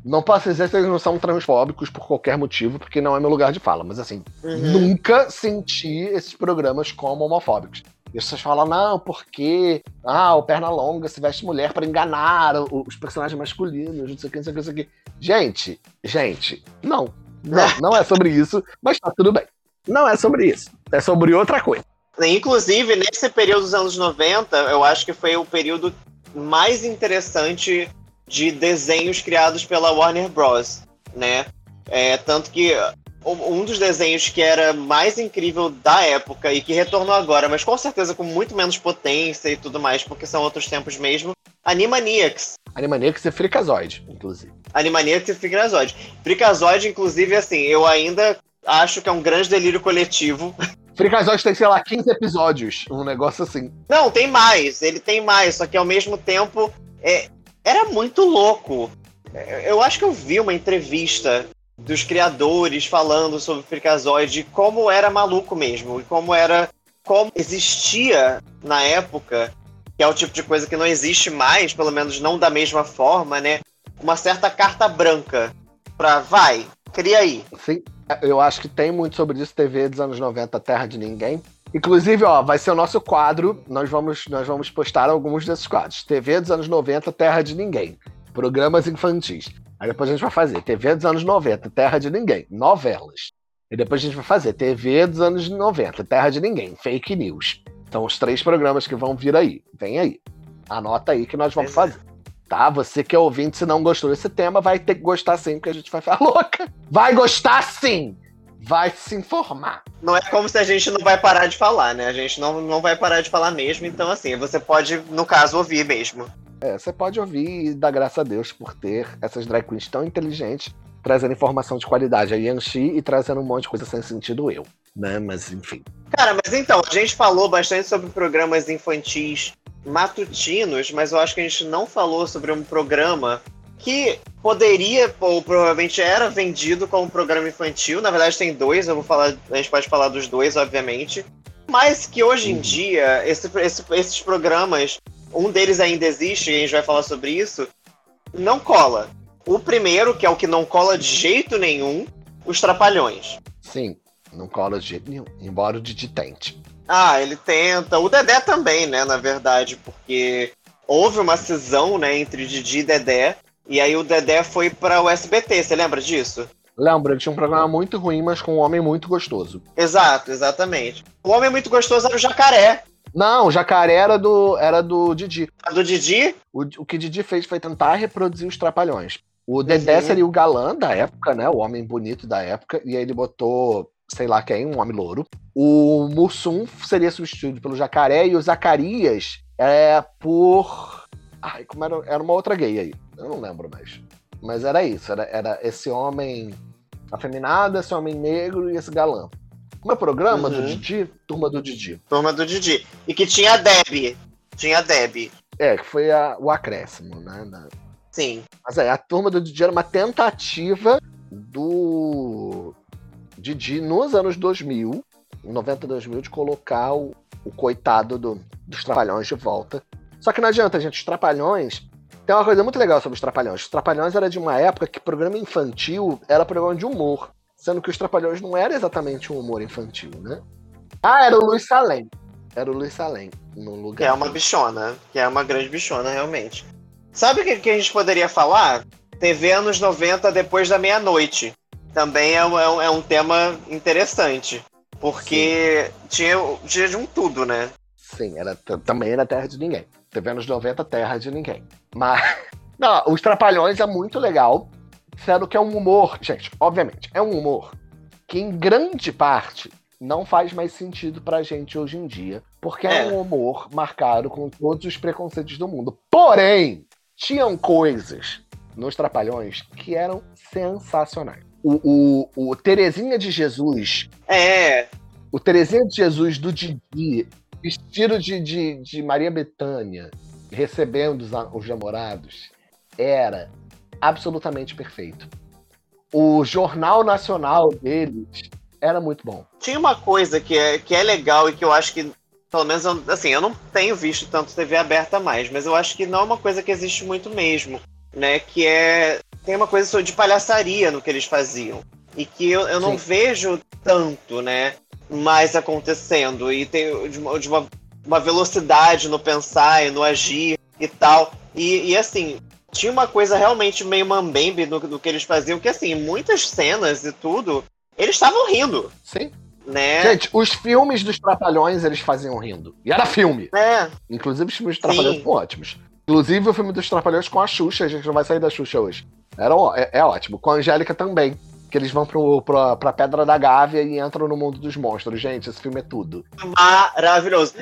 Não posso dizer que eles não são transfóbicos por qualquer motivo, porque não é meu lugar de fala, mas assim, uhum. nunca senti esses programas como homofóbicos. E as pessoas falam, não, porque ah, o Pernalonga se veste mulher para enganar os personagens masculinos, não sei o que, não sei o que, não sei o que. Gente, gente, não. Não, não é sobre isso, mas tá tudo bem. Não é sobre isso. É sobre outra coisa. Inclusive, nesse período dos anos 90, eu acho que foi o período mais interessante de desenhos criados pela Warner Bros. Né? É, tanto que um dos desenhos que era mais incrível da época e que retornou agora, mas com certeza com muito menos potência e tudo mais, porque são outros tempos mesmo, Animaniacs. Animaniacs e Freakazoid, inclusive. Animaniacs e Freakazoid. Freakazoid, inclusive, assim, eu ainda acho que é um grande delírio coletivo. Freakazoid tem, sei lá, 15 episódios, um negócio assim. Não, tem mais, ele tem mais, só que ao mesmo tempo é, era muito louco. Eu acho que eu vi uma entrevista dos criadores falando sobre Freakazoid e como era maluco mesmo, e como era. como existia na época, que é o tipo de coisa que não existe mais, pelo menos não da mesma forma, né? Uma certa carta branca pra vai, cria aí. Sim, eu acho que tem muito sobre isso, TV dos anos 90, Terra de Ninguém. Inclusive, ó, vai ser o nosso quadro. Nós vamos, nós vamos postar alguns desses quadros. TV dos anos 90, Terra de Ninguém. Programas infantis. Aí depois a gente vai fazer TV dos anos 90, Terra de Ninguém, novelas. E depois a gente vai fazer TV dos anos 90, Terra de Ninguém, fake news. São os três programas que vão vir aí. Vem aí. Anota aí que nós vamos fazer. Tá? Você que é ouvinte, se não gostou desse tema, vai ter que gostar sim, porque a gente vai ficar louca. Vai gostar sim! Vai se informar. Não é como se a gente não vai parar de falar, né? A gente não, não vai parar de falar mesmo, então assim, você pode, no caso, ouvir mesmo. É, você pode ouvir e dar graças a Deus por ter essas drag queens tão inteligentes, trazendo informação de qualidade a Yanxi e trazendo um monte de coisa sem sentido eu, né? Mas enfim. Cara, mas então, a gente falou bastante sobre programas infantis matutinos, mas eu acho que a gente não falou sobre um programa que poderia, ou provavelmente era vendido como programa infantil. Na verdade, tem dois, eu vou falar, a gente pode falar dos dois, obviamente. Mas que hoje em uhum. dia, esse, esse, esses programas um deles ainda existe, e a gente vai falar sobre isso, não cola. O primeiro, que é o que não cola de jeito nenhum, os Trapalhões. Sim, não cola de jeito nenhum, embora o Didi tente. Ah, ele tenta. O Dedé também, né, na verdade, porque houve uma cisão, né, entre Didi e Dedé, e aí o Dedé foi para o SBT, você lembra disso? Lembra, ele tinha um programa muito ruim, mas com um homem muito gostoso. Exato, exatamente. O homem muito gostoso era o Jacaré, não, o jacaré era do, era do Didi. A do Didi? O, o que Didi fez foi tentar reproduzir os trapalhões. O Dedé uhum. seria o galã da época, né? O homem bonito da época. E aí ele botou, sei lá quem, um homem louro. O Mussum seria substituído pelo jacaré e o Zacarias é por. Ai, como era? Era uma outra gay aí. Eu não lembro mais. Mas era isso. Era, era esse homem afeminado, esse homem negro e esse galã. Como é o programa uhum. do Didi? Turma do Didi. Turma do Didi. E que tinha a Deb. Tinha a Deb. É, que foi a, o acréscimo, né? Na... Sim. Mas é, a turma do Didi era uma tentativa do Didi nos anos 2000, 90 2000, de colocar o, o coitado do, dos Trapalhões de volta. Só que não adianta, gente, os Trapalhões. Tem uma coisa muito legal sobre os Trapalhões. Os Trapalhões era de uma época que programa infantil era programa de humor. Sendo que os Trapalhões não era exatamente um humor infantil, né? Ah, era o Luiz Salem. Era o Luiz Salem no lugar. Que é uma bichona, que é uma grande bichona, realmente. Sabe o que, que a gente poderia falar? TV anos 90 depois da meia-noite. Também é um, é, é um, tema interessante. Porque tinha, tinha de um tudo, né? Sim, era, também era terra de ninguém. TV anos 90, terra de ninguém. Mas. Não, os Trapalhões é muito legal. Sendo que é um humor, gente, obviamente, é um humor que em grande parte não faz mais sentido pra gente hoje em dia, porque é, é um humor marcado com todos os preconceitos do mundo. Porém, tinham coisas nos Trapalhões que eram sensacionais. O, o, o Terezinha de Jesus. É. O Terezinha de Jesus do Didi, vestido de, de, de Maria Betânia, recebendo os, os namorados, era absolutamente perfeito. O jornal nacional deles era muito bom. Tinha uma coisa que é, que é legal e que eu acho que, pelo menos, assim, eu não tenho visto tanto TV aberta mais, mas eu acho que não é uma coisa que existe muito mesmo, né? Que é. Tem uma coisa de palhaçaria no que eles faziam. E que eu, eu não vejo tanto, né? Mais acontecendo. E tem de uma, de uma uma velocidade no pensar e no agir e tal. E, e assim, tinha uma coisa realmente meio mambembe no, no que eles faziam, que assim, muitas cenas e tudo, eles estavam rindo. Sim. Né? Gente, os filmes dos Trapalhões eles faziam rindo. E era filme. É. Inclusive os filmes dos Trapalhões Sim. são ótimos. Inclusive o filme dos Trapalhões com a Xuxa, a gente não vai sair da Xuxa hoje. Era, é, é ótimo. Com a Angélica também. Que eles vão pro, pra, pra Pedra da Gávea e entram no mundo dos monstros. Gente, esse filme é tudo. Maravilhoso.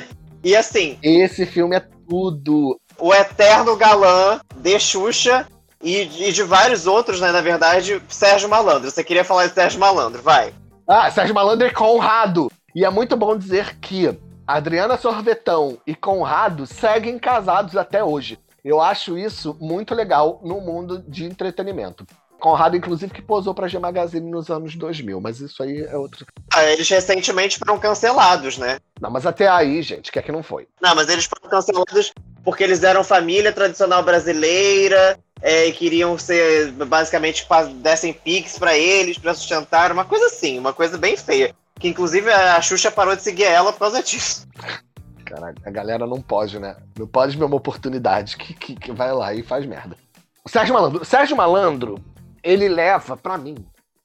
E assim, Esse filme é tudo. o eterno galã de Xuxa e, e de vários outros, né? Na verdade, Sérgio Malandro. Você queria falar de Sérgio Malandro, vai. Ah, Sérgio Malandro e Conrado. E é muito bom dizer que Adriana Sorvetão e Conrado seguem casados até hoje. Eu acho isso muito legal no mundo de entretenimento. Conrado, inclusive, que posou pra G Magazine nos anos 2000, mas isso aí é outro. Ah, eles recentemente foram cancelados, né? Não, mas até aí, gente, que é que não foi? Não, mas eles foram cancelados porque eles eram família tradicional brasileira é, e queriam ser, basicamente, dessem pix pra eles, pra sustentar, uma coisa assim, uma coisa bem feia. Que inclusive a Xuxa parou de seguir ela por causa disso. Caralho, a galera não pode, né? Não pode ver uma oportunidade que, que, que vai lá e faz merda. O Sérgio Malandro, o Sérgio Malandro, ele leva, pra mim,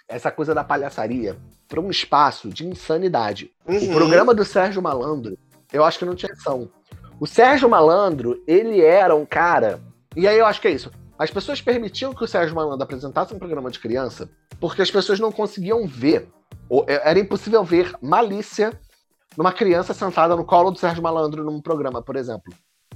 essa coisa da palhaçaria pra um espaço de insanidade. O Uhum. programa do Sérgio Malandro, eu acho que não tinha ação. O Sérgio Malandro, ele era um cara. E aí eu acho que é isso. As pessoas permitiam que o Sérgio Malandro apresentasse um programa de criança porque as pessoas não conseguiam ver. É- Era impossível ver malícia numa criança sentada no colo do Sérgio Malandro num programa, por exemplo.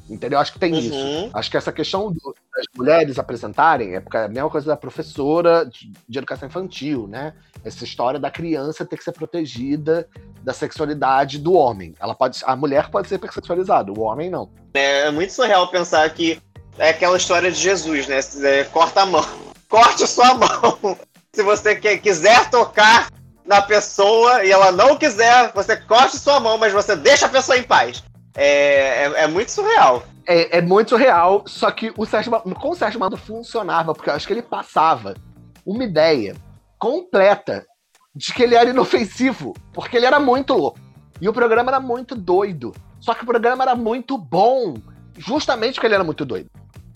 Entendeu? Acho que tem isso. Uhum. Acho que essa questão do- das mulheres apresentarem é porque é a mesma coisa da professora de, de educação infantil, né? Essa história da criança ter que ser protegida da sexualidade do homem. Ela pode, a mulher pode ser hipersexualizada, o homem não. É muito surreal pensar que é aquela história de Jesus, né? É, corta a mão. Corte sua mão. Se você quer, quiser tocar na pessoa e ela não quiser, você corte sua mão, mas você deixa a pessoa em paz. É, é, é muito surreal. É, é muito real, só que o Sérgio, Ma- com o Sérgio Malandro funcionava, porque eu acho que ele passava uma ideia completa de que ele era inofensivo, porque ele era muito louco. E o programa era muito doido. Só que o programa era muito bom, justamente porque ele era muito doido.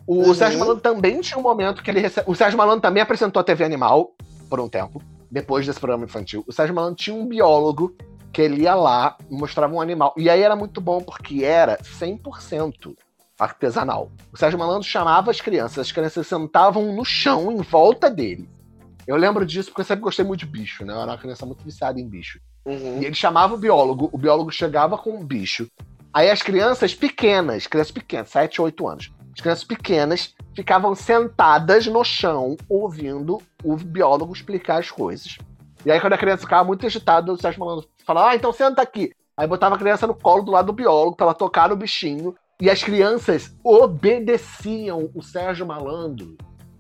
O Uhum. Sérgio Malandro também tinha um momento que ele recebe. O Sérgio Malandro também apresentou a TV Animal por um tempo, depois desse programa infantil. O Sérgio Malandro tinha um biólogo que ele ia lá e mostrava um animal. E aí era muito bom porque era 100% artesanal. O Sérgio Malandro chamava as crianças, as crianças sentavam no chão em volta dele. Eu lembro disso porque eu sempre gostei muito de bicho, né? Eu era uma criança muito viciada em bicho. Uhum. E ele chamava o biólogo, o biólogo chegava com um bicho. Aí as crianças pequenas, crianças pequenas, 7, 8 anos, as crianças pequenas ficavam sentadas no chão ouvindo o biólogo explicar as coisas. E aí, quando a criança ficava muito agitada, o Sérgio Malandro falava: Ah, então senta aqui. Aí botava a criança no colo do lado do biólogo pra ela tocar no bichinho. E as crianças obedeciam o Sérgio Malandro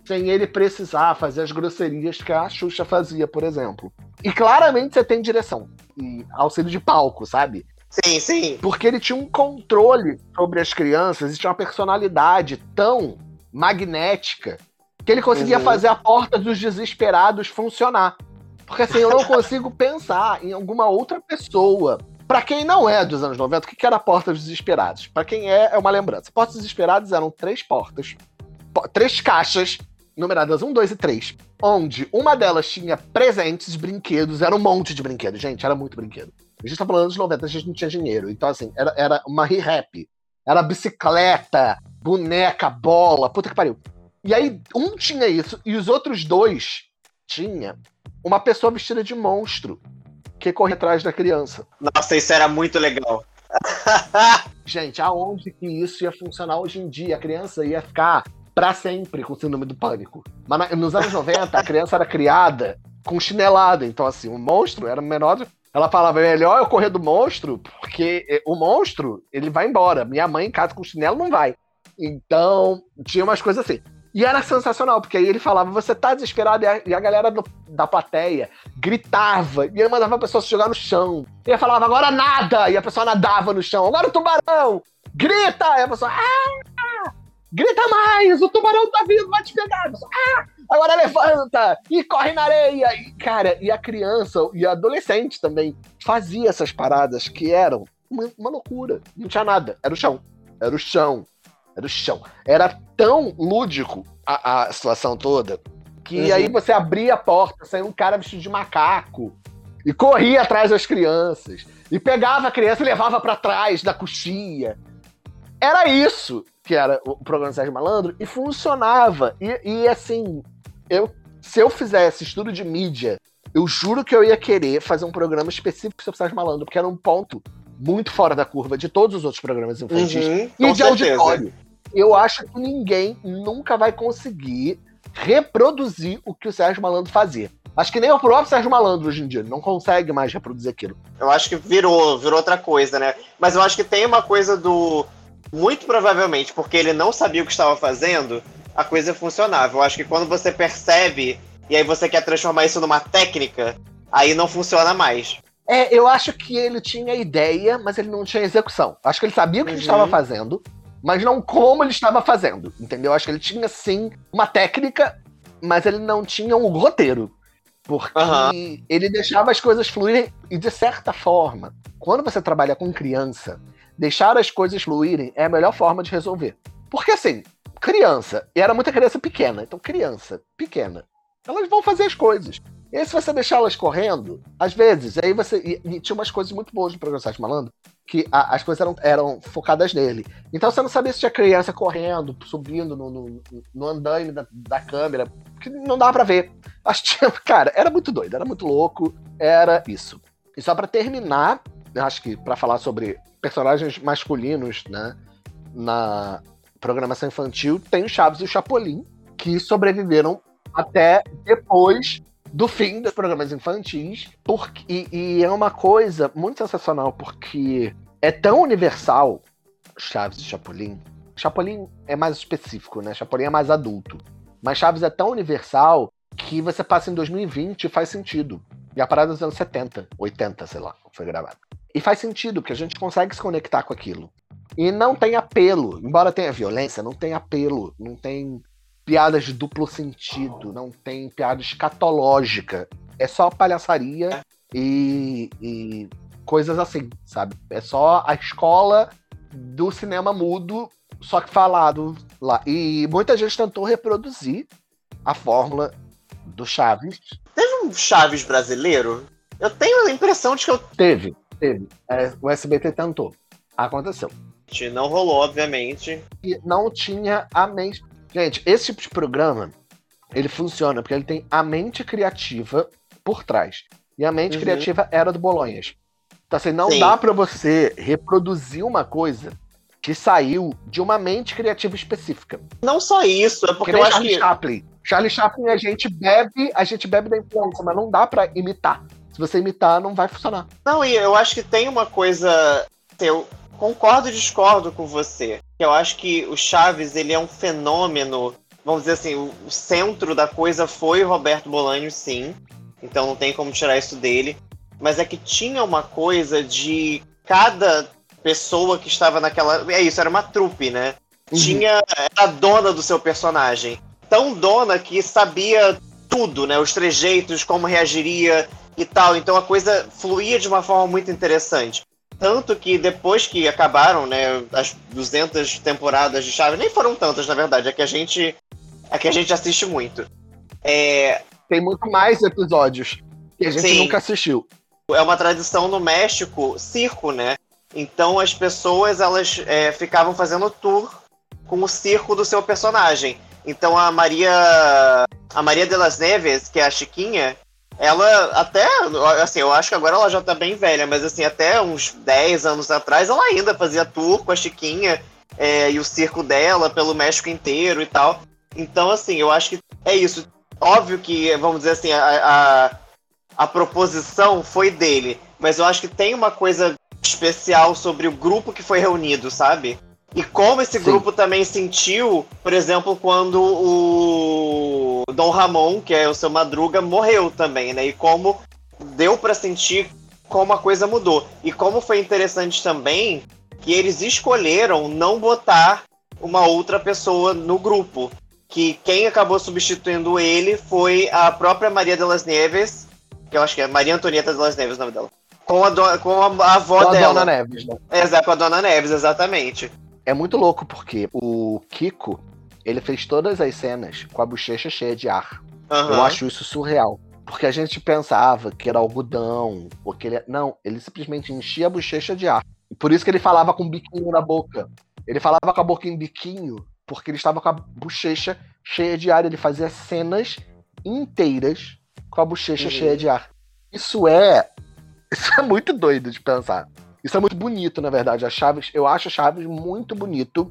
sem ele precisar fazer as grosserias que a Xuxa fazia, por exemplo. E claramente você tem direção e auxílio de palco, sabe? Sim, sim. Porque ele tinha um controle sobre as crianças e tinha uma personalidade tão magnética que ele conseguia Uhum. fazer a porta dos desesperados funcionar. Porque assim, eu não consigo pensar em alguma outra pessoa. Pra quem não é dos anos 90, o que era a Porta dos Desesperados? Pra quem é, é uma lembrança. Porta dos Desesperados eram três portas, po- três caixas, numeradas 1, 2 e 3, onde uma delas tinha presentes, brinquedos, era um monte de brinquedos, gente, era muito brinquedo. A gente tá falando dos 90, a gente não tinha dinheiro, então assim, era, era uma re-rap. Era bicicleta, boneca, bola, puta que pariu. E aí, um tinha isso, e os outros dois tinha uma pessoa vestida de monstro que corria atrás da criança. Nossa, isso era muito legal. Gente, aonde que isso ia funcionar hoje em dia? A criança ia ficar pra sempre com síndrome do pânico. Mas na- nos anos 90, a criança era criada com chinelada. Então, assim, o monstro era menor. Ela falava, melhor eu correr do monstro, porque eh, o monstro, ele vai embora. Minha mãe em casa com chinelo não vai. Então, tinha umas coisas assim. E era sensacional, porque aí ele falava, você tá desesperado, e a, e a galera do- da plateia gritava, e ele mandava a pessoa se jogar no chão. E ele falava, agora nada! E a pessoa nadava no chão, agora o tubarão! Grita! E a pessoa, ah! Grita mais! O tubarão tá vindo, vai te pegar! Pessoa, ah! Agora levanta! E corre na areia! E, cara, e a criança, e a adolescente também, fazia essas paradas que eram uma, uma loucura. Não tinha nada. Era o chão. Era o chão. Era o chão. Era tão lúdico a, a situação toda que Uhum. aí você abria a porta, saía um cara vestido de macaco e corria atrás das crianças e pegava a criança e levava pra trás da coxinha. Era isso que era o programa do Sérgio Malandro e funcionava. E, e, assim, eu, se eu fizesse estudo de mídia, eu juro que eu ia querer fazer um programa específico sobre Sérgio Malandro, porque era um ponto muito fora da curva de todos os outros programas infantis Uhum, e de certeza. auditório. Eu acho que ninguém nunca vai conseguir reproduzir o que o Sérgio Malandro fazia. Acho que nem o próprio Sérgio Malandro hoje em dia ele não consegue mais reproduzir aquilo. Eu acho que virou, virou outra coisa, né? Mas eu acho que tem uma coisa do. Muito provavelmente, porque ele não sabia o que estava fazendo, a coisa funcionava. Eu acho que quando você percebe e aí você quer transformar isso numa técnica, aí não funciona mais. É, eu acho que ele tinha ideia, mas ele não tinha execução. Acho que ele sabia o que ele Uhum. estava fazendo, mas não como ele estava fazendo, entendeu? Acho que ele tinha sim uma técnica, mas ele não tinha um roteiro. Porque Aham. ele deixava as coisas fluírem e, de certa forma, quando você trabalha com criança, deixar as coisas fluírem é a melhor forma de resolver. Porque assim, criança, e era muita criança pequena, então criança pequena, elas vão fazer as coisas. E aí, se você deixar elas correndo, às vezes, aí você. E, e tinha umas coisas muito boas no programa Sérgio Malandro, que a- as coisas eram, eram focadas nele. Então você não sabia se tinha criança correndo, subindo no, no, no andaime da, da câmera, que não dava pra ver. Que tinha, cara, era muito doido, era muito louco, era isso. E só pra terminar, acho que pra falar sobre personagens masculinos, né, na programação infantil, tem o Chaves e o Chapolin, que sobreviveram até depois do fim dos programas infantis. Porque, e, e é uma coisa muito sensacional, porque é tão universal Chaves e Chapolin. Chapolin é mais específico, né? Chapolin é mais adulto. Mas Chaves é tão universal que você passa em 2020 e faz sentido. E a parada dos anos 70, 80, sei lá, foi gravada. E faz sentido, porque a gente consegue se conectar com aquilo. E não tem apelo. Embora tenha violência, não tem apelo. Não tem piadas de duplo sentido. Não tem piada escatológica. É só palhaçaria e, e coisas assim, sabe? É só a escola do cinema mudo, só que falado lá. E muita gente tentou reproduzir a fórmula do Chaves. Teve um Chaves brasileiro? Eu tenho a impressão de que eu. Teve, teve. É, o SBT tentou. Aconteceu. Não rolou, obviamente. E não tinha a mente. Gente, esse tipo de programa, ele funciona porque ele tem a mente criativa por trás. E a mente Uhum. criativa era do Bolonhas. Então, assim, não Sim. dá pra você reproduzir uma coisa que saiu de uma mente criativa específica. Não só isso, é Porque nem eu acho Charlie que. Chaplin. Charlie Chaplin a gente bebe, a gente bebe da influência, mas não dá pra imitar. Se você imitar, não vai funcionar. Não, e eu acho que tem uma coisa. Eu concordo e discordo com você. Eu acho que o Chaves, ele é um fenômeno. Vamos dizer assim, o centro da coisa foi o Roberto Bolanho, sim. Então não tem como tirar isso dele. Mas é que tinha uma coisa de cada pessoa que estava naquela. É isso, era uma trupe, né? Uhum. Tinha. Era dona do seu personagem. Tão dona que sabia tudo, né? Os trejeitos, como reagiria e tal. Então a coisa fluía de uma forma muito interessante. Tanto que depois que acabaram, né, as 200 temporadas de Chaves, nem foram tantas, na verdade, é que a gente é que a gente assiste muito. É, Tem muito mais episódios que a gente Sim. nunca assistiu. é uma tradição no México, circo, né? Então as pessoas elas é, ficavam fazendo tour com o circo do seu personagem. Então a Maria a Maria de las Neves, que é a Chiquinha, ela até assim, eu acho que agora ela já tá bem velha, mas assim, até uns 10 anos atrás ela ainda fazia tour com a Chiquinha é, e o circo dela pelo México inteiro e tal. Então assim, eu acho que é isso. Óbvio que, vamos dizer assim, a, a, a proposição foi dele, mas eu acho que tem uma coisa especial sobre o grupo que foi reunido, sabe? E como esse Sim. grupo também sentiu, por exemplo, quando o Dom Ramon, que é o seu Madruga, morreu também, né? E como deu pra sentir como a coisa mudou. E como foi interessante também que eles escolheram não botar uma outra pessoa no grupo. Que quem acabou substituindo ele foi a própria Maria de las Neves, que eu acho que é Maria Antonieta de las Neves o nome dela. Com a, do, com a avó Com a dela. Dona Neves, né? Exato, com a Dona Neves, exatamente. É muito louco, porque o Kiko, ele fez todas as cenas com a bochecha cheia de ar. Aham. Eu acho isso surreal. Porque a gente pensava que era algodão, ou que ele... Não, ele simplesmente enchia a bochecha de ar. E por isso que ele falava com o biquinho na boca. Ele falava com a boca em biquinho, porque ele estava com a bochecha cheia de ar. Ele fazia cenas inteiras com a bochecha Uhum. cheia de ar. Isso é. Isso é muito doido de pensar. Isso é muito bonito, na verdade. A Chaves, eu acho a Chaves muito bonito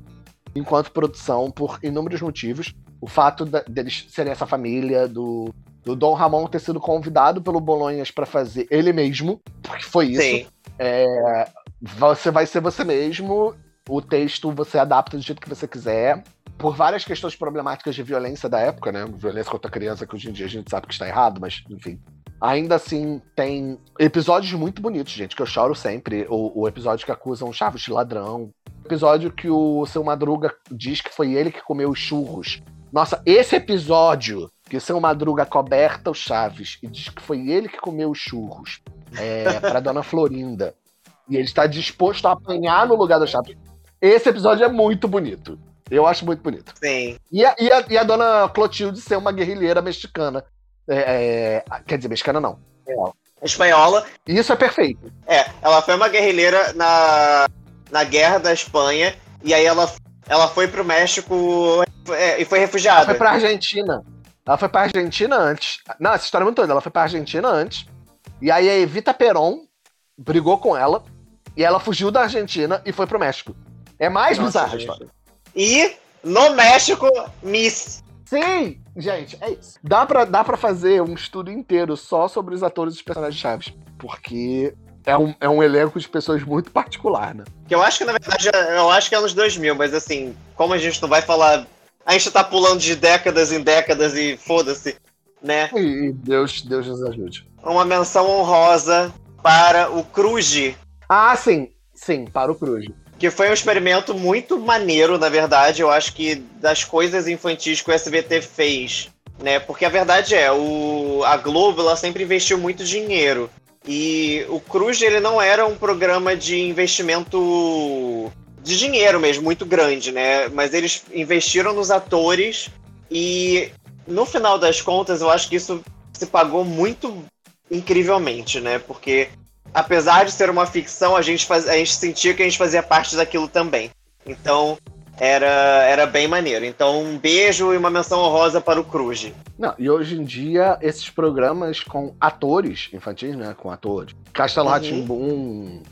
enquanto produção, por inúmeros motivos. O fato da- deles serem essa família, do, do Dom Ramon ter sido convidado pelo Bolonhas para fazer ele mesmo, porque foi isso. Sim. Você vai ser você mesmo, o texto você adapta do jeito que você quiser. Por várias questões problemáticas de violência da época, né? Violência contra a criança, que hoje em dia a gente sabe que está errado, mas enfim. Ainda assim, tem episódios muito bonitos, gente, que eu choro sempre. O, o episódio que acusam Chaves de ladrão. O episódio que o seu Madruga diz que foi ele que comeu os churros. Nossa, esse episódio que o seu Madruga coberta o Chaves e diz que foi ele que comeu os churros é, pra Dona Florinda. E ele está disposto a apanhar no lugar do Chaves. Esse episódio é muito bonito. Eu acho muito bonito. Sim. E a, e a, e a dona Clotilde ser uma guerrilheira mexicana. É, é, quer dizer, mexicana não. Espanhola. E isso é perfeito. É, ela foi uma guerrilheira na, na guerra da Espanha. E aí ela, ela foi pro México é, e foi Ela refugiada. foi pra Argentina. Ela foi pra Argentina antes. Não, essa história é muito doida. Ela foi pra Argentina antes. E aí a Evita Peron brigou com ela. E ela fugiu da Argentina e foi pro México. É mais Nossa, bizarra a história. E no México, Miss. Sim, gente, é isso. Dá pra, dá pra fazer um estudo inteiro só sobre os atores e os personagens chaves. Porque é um, é um elenco de pessoas muito particular, né? Que eu acho que, na verdade, eu acho que é anos 2000, mas assim, como a gente não vai falar. A gente tá pulando de décadas em décadas e foda-se, né? E, e Deus, Deus nos ajude. Uma menção honrosa para o Cruz, Ah, sim, sim, para o Cruz. Que foi um experimento muito maneiro, na verdade. Eu acho que das coisas infantis que o SBT fez, né? Porque a verdade é, o, a Globo ela sempre investiu muito dinheiro. E o Cruz ele não era um programa de investimento de dinheiro mesmo, muito grande, né? Mas eles investiram nos atores e no final das contas eu acho que isso se pagou muito incrivelmente, né? Porque apesar de ser uma ficção, a gente, faz, a gente sentia que a gente fazia parte daquilo também. Então, era, era bem maneiro. Então, um beijo e uma menção honrosa para o Cruz. Não, e hoje em dia, esses programas com atores infantis, né? Com atores. Castelo Uhum. Ratimbum,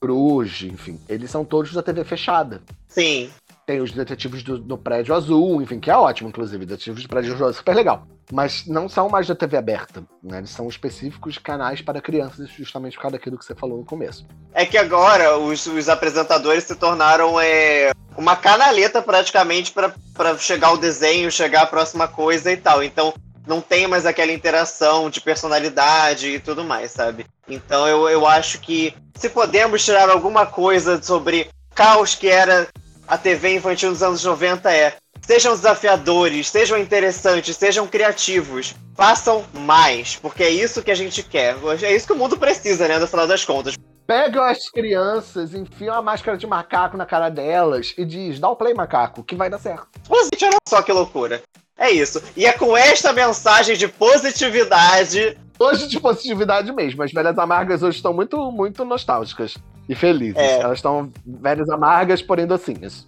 Cruz, enfim, eles são todos da TV fechada. Sim, Tem os detetives do, do Prédio Azul, enfim, que é ótimo, inclusive. Detetives do Prédio Azul é super legal. Mas não são mais da TV aberta, né? Eles são específicos canais para crianças, justamente por causa daquilo que você falou no começo. É que agora os, os apresentadores se tornaram é, uma canaleta praticamente para chegar ao desenho, chegar à próxima coisa e tal. Então não tem mais aquela interação de personalidade e tudo mais, sabe? Então eu, eu acho que se podemos tirar alguma coisa sobre caos que era a TV infantil dos anos 90 é sejam desafiadores, sejam interessantes, sejam criativos, façam mais, porque é isso que a gente quer. É isso que o mundo precisa, né, no final das contas. Pegam as crianças, enfiam a máscara de macaco na cara delas e diz: dá o play, macaco, que vai dar certo. Gente, olha só que loucura. É isso. E é com esta mensagem de positividade. Hoje de positividade mesmo. As velhas amargas hoje estão muito, muito nostálgicas e felizes. É. Elas estão velhas amargas, porém docinhas.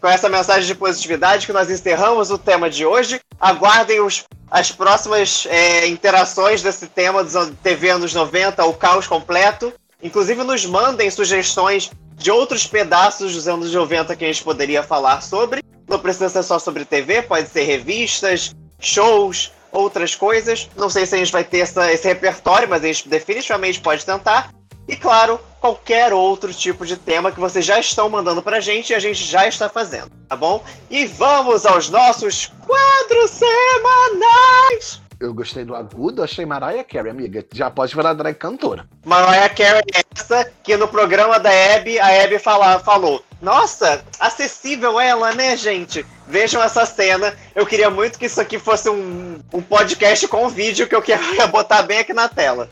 Com essa mensagem de positividade que nós encerramos o tema de hoje. Aguardem os, as próximas é, interações desse tema dos TV anos 90, o caos completo. Inclusive, nos mandem sugestões de outros pedaços dos anos 90 que a gente poderia falar sobre. Não precisa ser só sobre TV, pode ser revistas, shows, outras coisas. Não sei se a gente vai ter essa- esse repertório, mas a gente definitivamente pode tentar. E claro, qualquer outro tipo de tema que vocês já estão mandando pra gente e a gente já está fazendo, tá bom? E vamos aos nossos quadros semanais! Eu gostei do agudo, achei Mariah Carey, amiga. Já pode virar drag cantora. Mariah Carey é essa que no programa da Abby, a Abby fala, falou: Nossa, acessível ela, né, gente? Vejam essa cena. Eu queria muito que isso aqui fosse um, um podcast com vídeo que eu queria botar bem aqui na tela.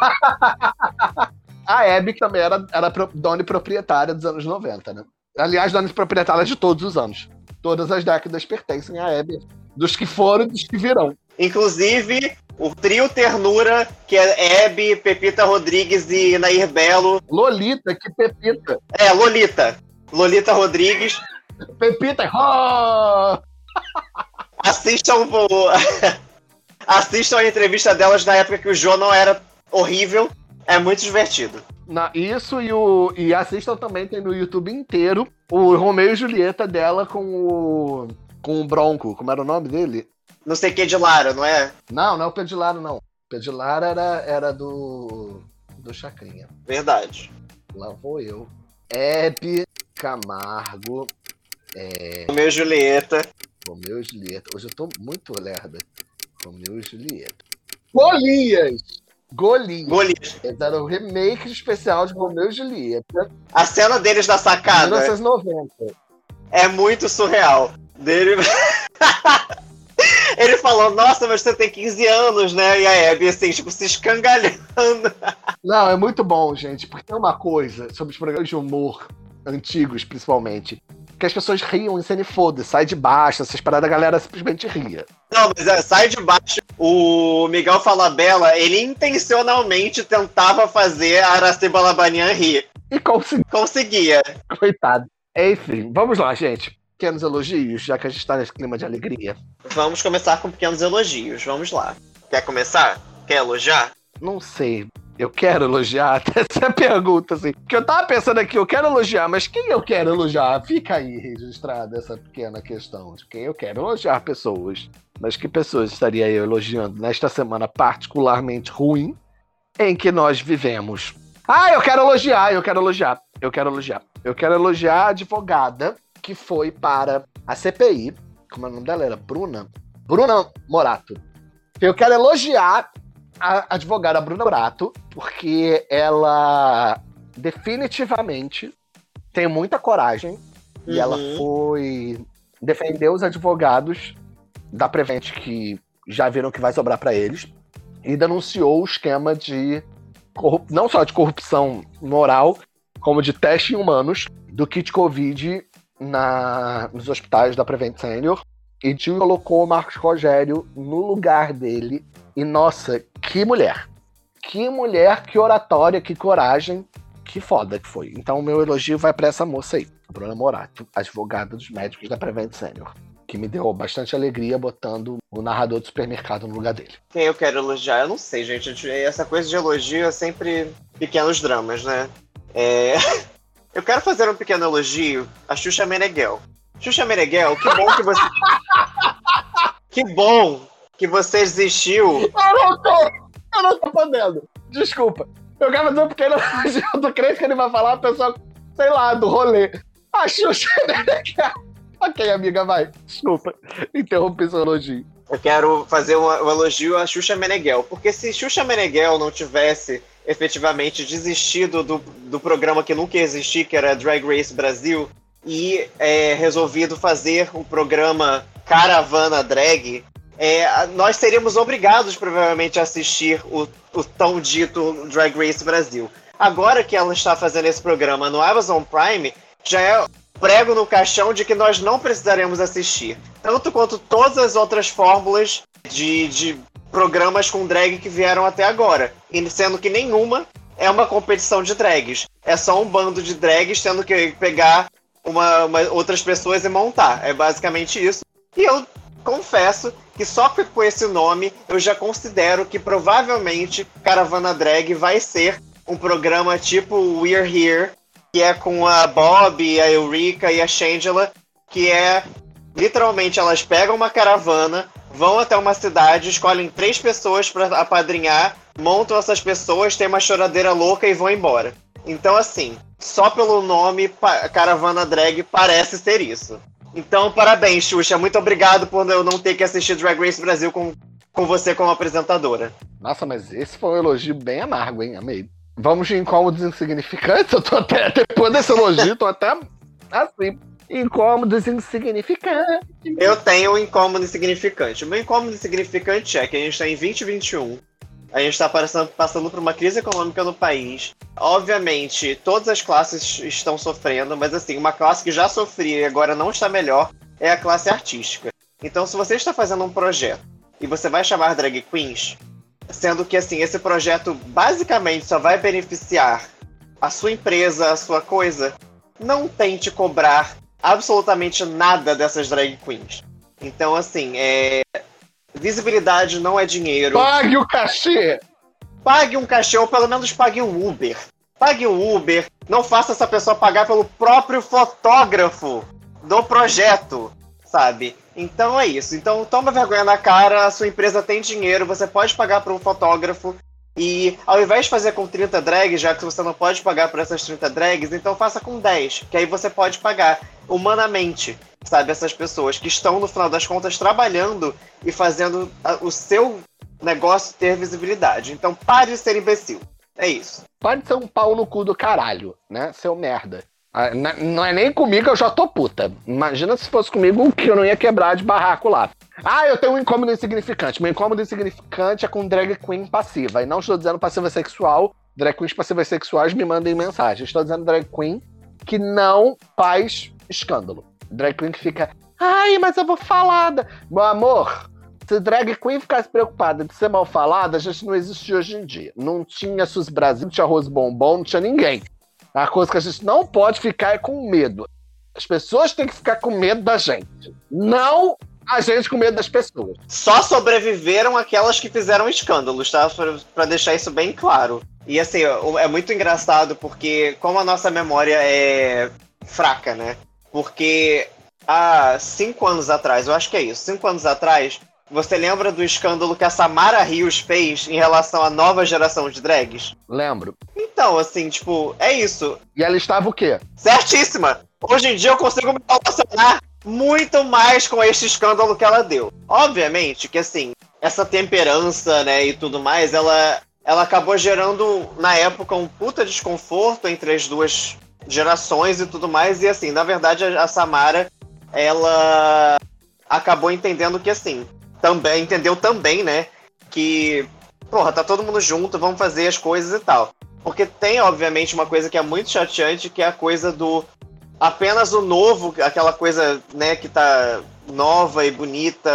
a Hebe também era, era dona e proprietária dos anos 90, né? Aliás, dona e proprietária de todos os anos. Todas as décadas pertencem à Hebe, dos que foram e dos que virão. Inclusive, o trio Ternura, que é Hebe, Pepita Rodrigues e Nair Belo. Lolita, que Pepita. É, Lolita. Lolita Rodrigues. Pepita, oh! Assistam o... Assistam a entrevista delas na época que o João não era horrível. É muito divertido. Na, isso e, o, e assistam também, tem no YouTube inteiro, o Romeu e Julieta dela com o. com o Bronco. Como era o nome dele? Não sei o que de Lara, não é? Não, não é o Pedro de Lara, não. Lara era, era do. do Chacrinha. Verdade. Lá vou eu. Hebe Camargo. É... Romeu e Julieta. Romeu e Julieta. Hoje eu tô muito lerda. Romeu e Julieta. Golias! Golias. Golias. Eles eram o remake especial de Romeu e Julieta. A cena deles da sacada. 1990. É muito surreal. Dele. Ele falou, nossa, mas você tem 15 anos, né? E a Abby, assim, tipo, se escangalhando. Não, é muito bom, gente, porque tem uma coisa sobre os programas de humor antigos, principalmente, que as pessoas riam em cena e foda sai de baixo, essas paradas, a galera simplesmente ria. Não, mas é, sai de baixo. O Miguel Falabella, ele intencionalmente tentava fazer a Araciba Labanian rir. E consegui... conseguia. Coitado. Enfim, vamos lá, gente. Pequenos elogios, já que a gente tá nesse clima de alegria. Vamos começar com pequenos elogios. Vamos lá. Quer começar? Quer elogiar? Não sei eu quero elogiar? Até essa pergunta, assim. Porque eu tava pensando aqui, eu quero elogiar, mas quem eu quero elogiar? Fica aí registrada essa pequena questão de quem eu quero elogiar pessoas. Mas que pessoas estaria eu elogiando nesta semana particularmente ruim em que nós vivemos? Ah, eu quero elogiar, eu quero elogiar, eu quero elogiar. Eu quero elogiar a advogada que foi para a CPI. Como é o nome dela? Era Bruna? Bruna Morato. Eu quero elogiar a advogada Bruna Brato, porque ela definitivamente tem muita coragem uhum. e ela uhum. foi defender os advogados da Prevent que já viram que vai sobrar para eles e denunciou o esquema de não só de corrupção moral, como de teste em humanos do kit Covid na, nos hospitais da Prevent Senior e colocou o Marcos Rogério no lugar dele. E nossa, que mulher! Que mulher, que oratória, que coragem, que foda que foi. Então o meu elogio vai para essa moça aí, Bruna Morato, advogada dos médicos da Prevent Senior, que me deu bastante alegria botando o narrador do supermercado no lugar dele. Quem eu quero elogiar? Eu não sei, gente. Essa coisa de elogio é sempre pequenos dramas, né? É... Eu quero fazer um pequeno elogio a Xuxa Meneghel. Xuxa Meneghel, que bom que você. que bom que você existiu. Eu não tô! Eu não tô podendo. Desculpa. Eu quero um pequeno elogio. Eu tô crente que ele vai falar a pessoa, sei lá, do rolê. A Xuxa Meneghel. Ok, amiga, vai. Desculpa. Interrompi seu elogio. Eu quero fazer um, um elogio a Xuxa Meneghel. Porque se Xuxa Meneghel não tivesse efetivamente desistido do, do programa que nunca ia existir, que era Drag Race Brasil, e é, resolvido fazer o programa Caravana Drag, é, nós seríamos obrigados provavelmente a assistir o, o tão dito Drag Race Brasil. Agora que ela está fazendo esse programa no Amazon Prime, já é prego no caixão de que nós não precisaremos assistir. Tanto quanto todas as outras fórmulas de, de programas com drag que vieram até agora. Sendo que nenhuma é uma competição de drags. É só um bando de drags tendo que pegar uma, uma, outras pessoas e montar. É basicamente isso. E eu confesso que só com esse nome eu já considero que provavelmente Caravana Drag vai ser um programa tipo We're Here, que é com a Bob, a Eureka e a Shangela, que é literalmente elas pegam uma caravana, vão até uma cidade, escolhem três pessoas para apadrinhar, montam essas pessoas, tem uma choradeira louca e vão embora. Então, assim, só pelo nome Caravana Drag parece ser isso. Então, parabéns, Xuxa. Muito obrigado por eu não ter que assistir Drag Race Brasil com, com você como apresentadora. Nossa, mas esse foi um elogio bem amargo, hein? Amei. Vamos de incômodos insignificantes? Eu tô até, depois desse elogio, tô até assim. Incômodos insignificantes. Eu tenho um incômodo insignificante. O meu incômodo insignificante é que a gente tá em 2021 A gente está passando, por uma crise econômica no país. Obviamente, todas as classes estão sofrendo, mas assim, uma classe que já sofria e agora não está melhor é a classe artística. Então, se você está fazendo um projeto e você vai chamar drag queens, sendo que assim, esse projeto basicamente só vai beneficiar a sua empresa, a sua coisa, não tente cobrar absolutamente nada dessas drag queens. Então, assim, é... visibilidade não é dinheiro. Pague o cachê! Pague um cachê ou pelo menos pague um Uber. Pague um Uber. Não faça essa pessoa pagar pelo próprio fotógrafo do projeto, sabe? Então é isso. Então toma vergonha na cara, a sua empresa tem dinheiro, você pode pagar para um fotógrafo e ao invés de fazer com 30 drags, já que você não pode pagar por essas 30 drags, então faça com 10, que aí você pode pagar humanamente, sabe? Essas pessoas que estão, no final das contas, trabalhando e fazendo o seu negócio ter visibilidade. Então pare de ser imbecil. É isso. Pode ser um pau no cu do caralho, né? Seu merda. Ah, não é nem comigo, eu já tô puta. Imagina se fosse comigo que eu não ia quebrar de barraco lá. Ah, eu tenho um incômodo insignificante. Meu incômodo insignificante é com drag queen passiva. E não estou dizendo passiva sexual. Drag queens passivas sexuais me mandem mensagem. Estou dizendo drag queen que não faz escândalo. Drag queen que fica. Ai, mas eu vou falada. Meu amor, se drag queen ficasse preocupada de ser mal falada, a gente não existia hoje em dia. Não tinha SUS Brasil, não tinha arroz bombom, não tinha ninguém. A coisa que a gente não pode ficar é com medo. As pessoas têm que ficar com medo da gente. Não a gente com medo das pessoas. Só sobreviveram aquelas que fizeram escândalos, tá? Para deixar isso bem claro. E assim, é muito engraçado porque, como a nossa memória é fraca, né? Porque há cinco anos atrás, eu acho que é isso, cinco anos atrás, você lembra do escândalo que a Samara Rios fez em relação à nova geração de drags? Lembro. Então, assim, tipo, é isso. E ela estava o quê? Certíssima! Hoje em dia eu consigo me relacionar muito mais com este escândalo que ela deu. Obviamente que, assim, essa temperança, né, e tudo mais, ela, ela acabou gerando, na época, um puta desconforto entre as duas gerações e tudo mais. E, assim, na verdade, a Samara, ela acabou entendendo que, assim, também entendeu também, né? Que, porra, tá todo mundo junto, vamos fazer as coisas e tal. Porque tem, obviamente, uma coisa que é muito chateante, que é a coisa do apenas o novo, aquela coisa, né, que tá nova e bonita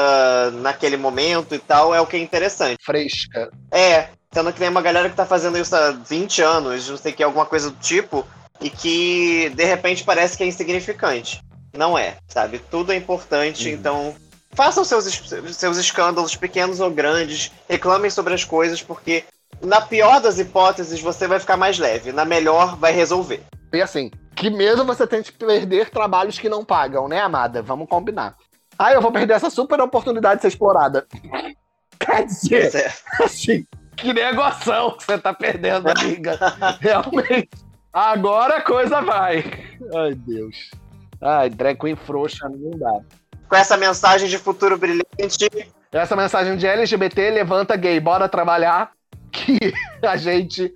naquele momento e tal, é o que é interessante. Fresca. É, sendo que tem uma galera que tá fazendo isso há 20 anos, não sei que, alguma coisa do tipo, e que de repente parece que é insignificante. Não é, sabe? Tudo é importante, uhum. então façam seus, seus escândalos, pequenos ou grandes, reclamem sobre as coisas, porque na pior das hipóteses você vai ficar mais leve, na melhor vai resolver. E assim, que mesmo você tem de perder trabalhos que não pagam, né, amada? Vamos combinar. Ah, eu vou perder essa super oportunidade de ser explorada. Quer dizer, é. assim, que negociação que você tá perdendo, amiga. Realmente. Agora a coisa vai. Ai, Deus. Ai, drag queen frouxa não dá com essa mensagem de futuro brilhante. Essa mensagem de LGBT, levanta gay, bora trabalhar, que a gente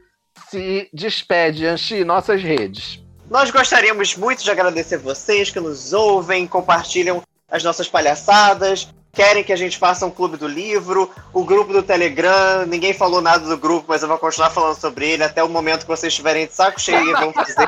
se despede, Anchi, nossas redes. Nós gostaríamos muito de agradecer vocês que nos ouvem, compartilham as nossas palhaçadas, querem que a gente faça um clube do livro, o grupo do Telegram, ninguém falou nada do grupo, mas eu vou continuar falando sobre ele até o momento que vocês estiverem de saco cheio e vão fazer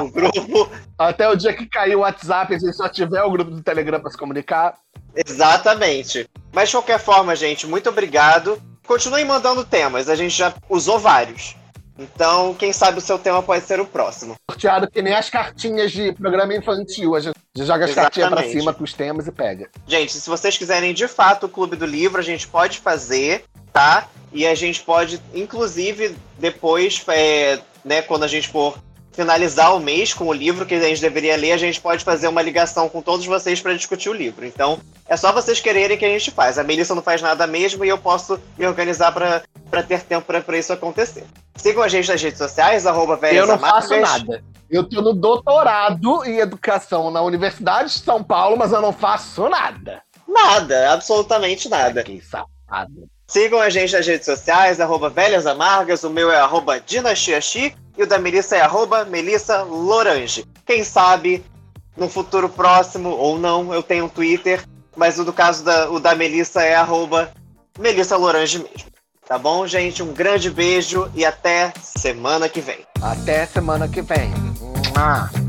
o grupo. Até o dia que cair o WhatsApp, se só tiver o grupo do Telegram para se comunicar. Exatamente. Mas de qualquer forma, gente, muito obrigado. Continuem mandando temas, a gente já usou vários. Então, quem sabe o seu tema pode ser o próximo. Sorteado que nem as cartinhas de programa infantil. A gente joga as cartinhas pra cima com os temas e pega. Gente, se vocês quiserem de fato o Clube do Livro, a gente pode fazer, tá? E a gente pode, inclusive, depois, é, né, quando a gente for finalizar o mês com o livro que a gente deveria ler, a gente pode fazer uma ligação com todos vocês para discutir o livro. Então, é só vocês quererem que a gente faz. A Melissa não faz nada mesmo e eu posso me organizar para ter tempo para isso acontecer. Sigam a gente nas redes sociais, arroba Eu não faço nada. Eu tô no doutorado em educação na Universidade de São Paulo, mas eu não faço nada. Nada, absolutamente nada. Que safado. Sigam a gente nas redes sociais, arroba Velhas Amargas, o meu é arroba Dinastiachi e o da Melissa é arroba Melissa Lorange. Quem sabe, no futuro próximo, ou não, eu tenho um Twitter, mas o do caso da, o da Melissa é arroba Melissa Lorange mesmo. Tá bom, gente? Um grande beijo e até semana que vem. Até semana que vem. Mua.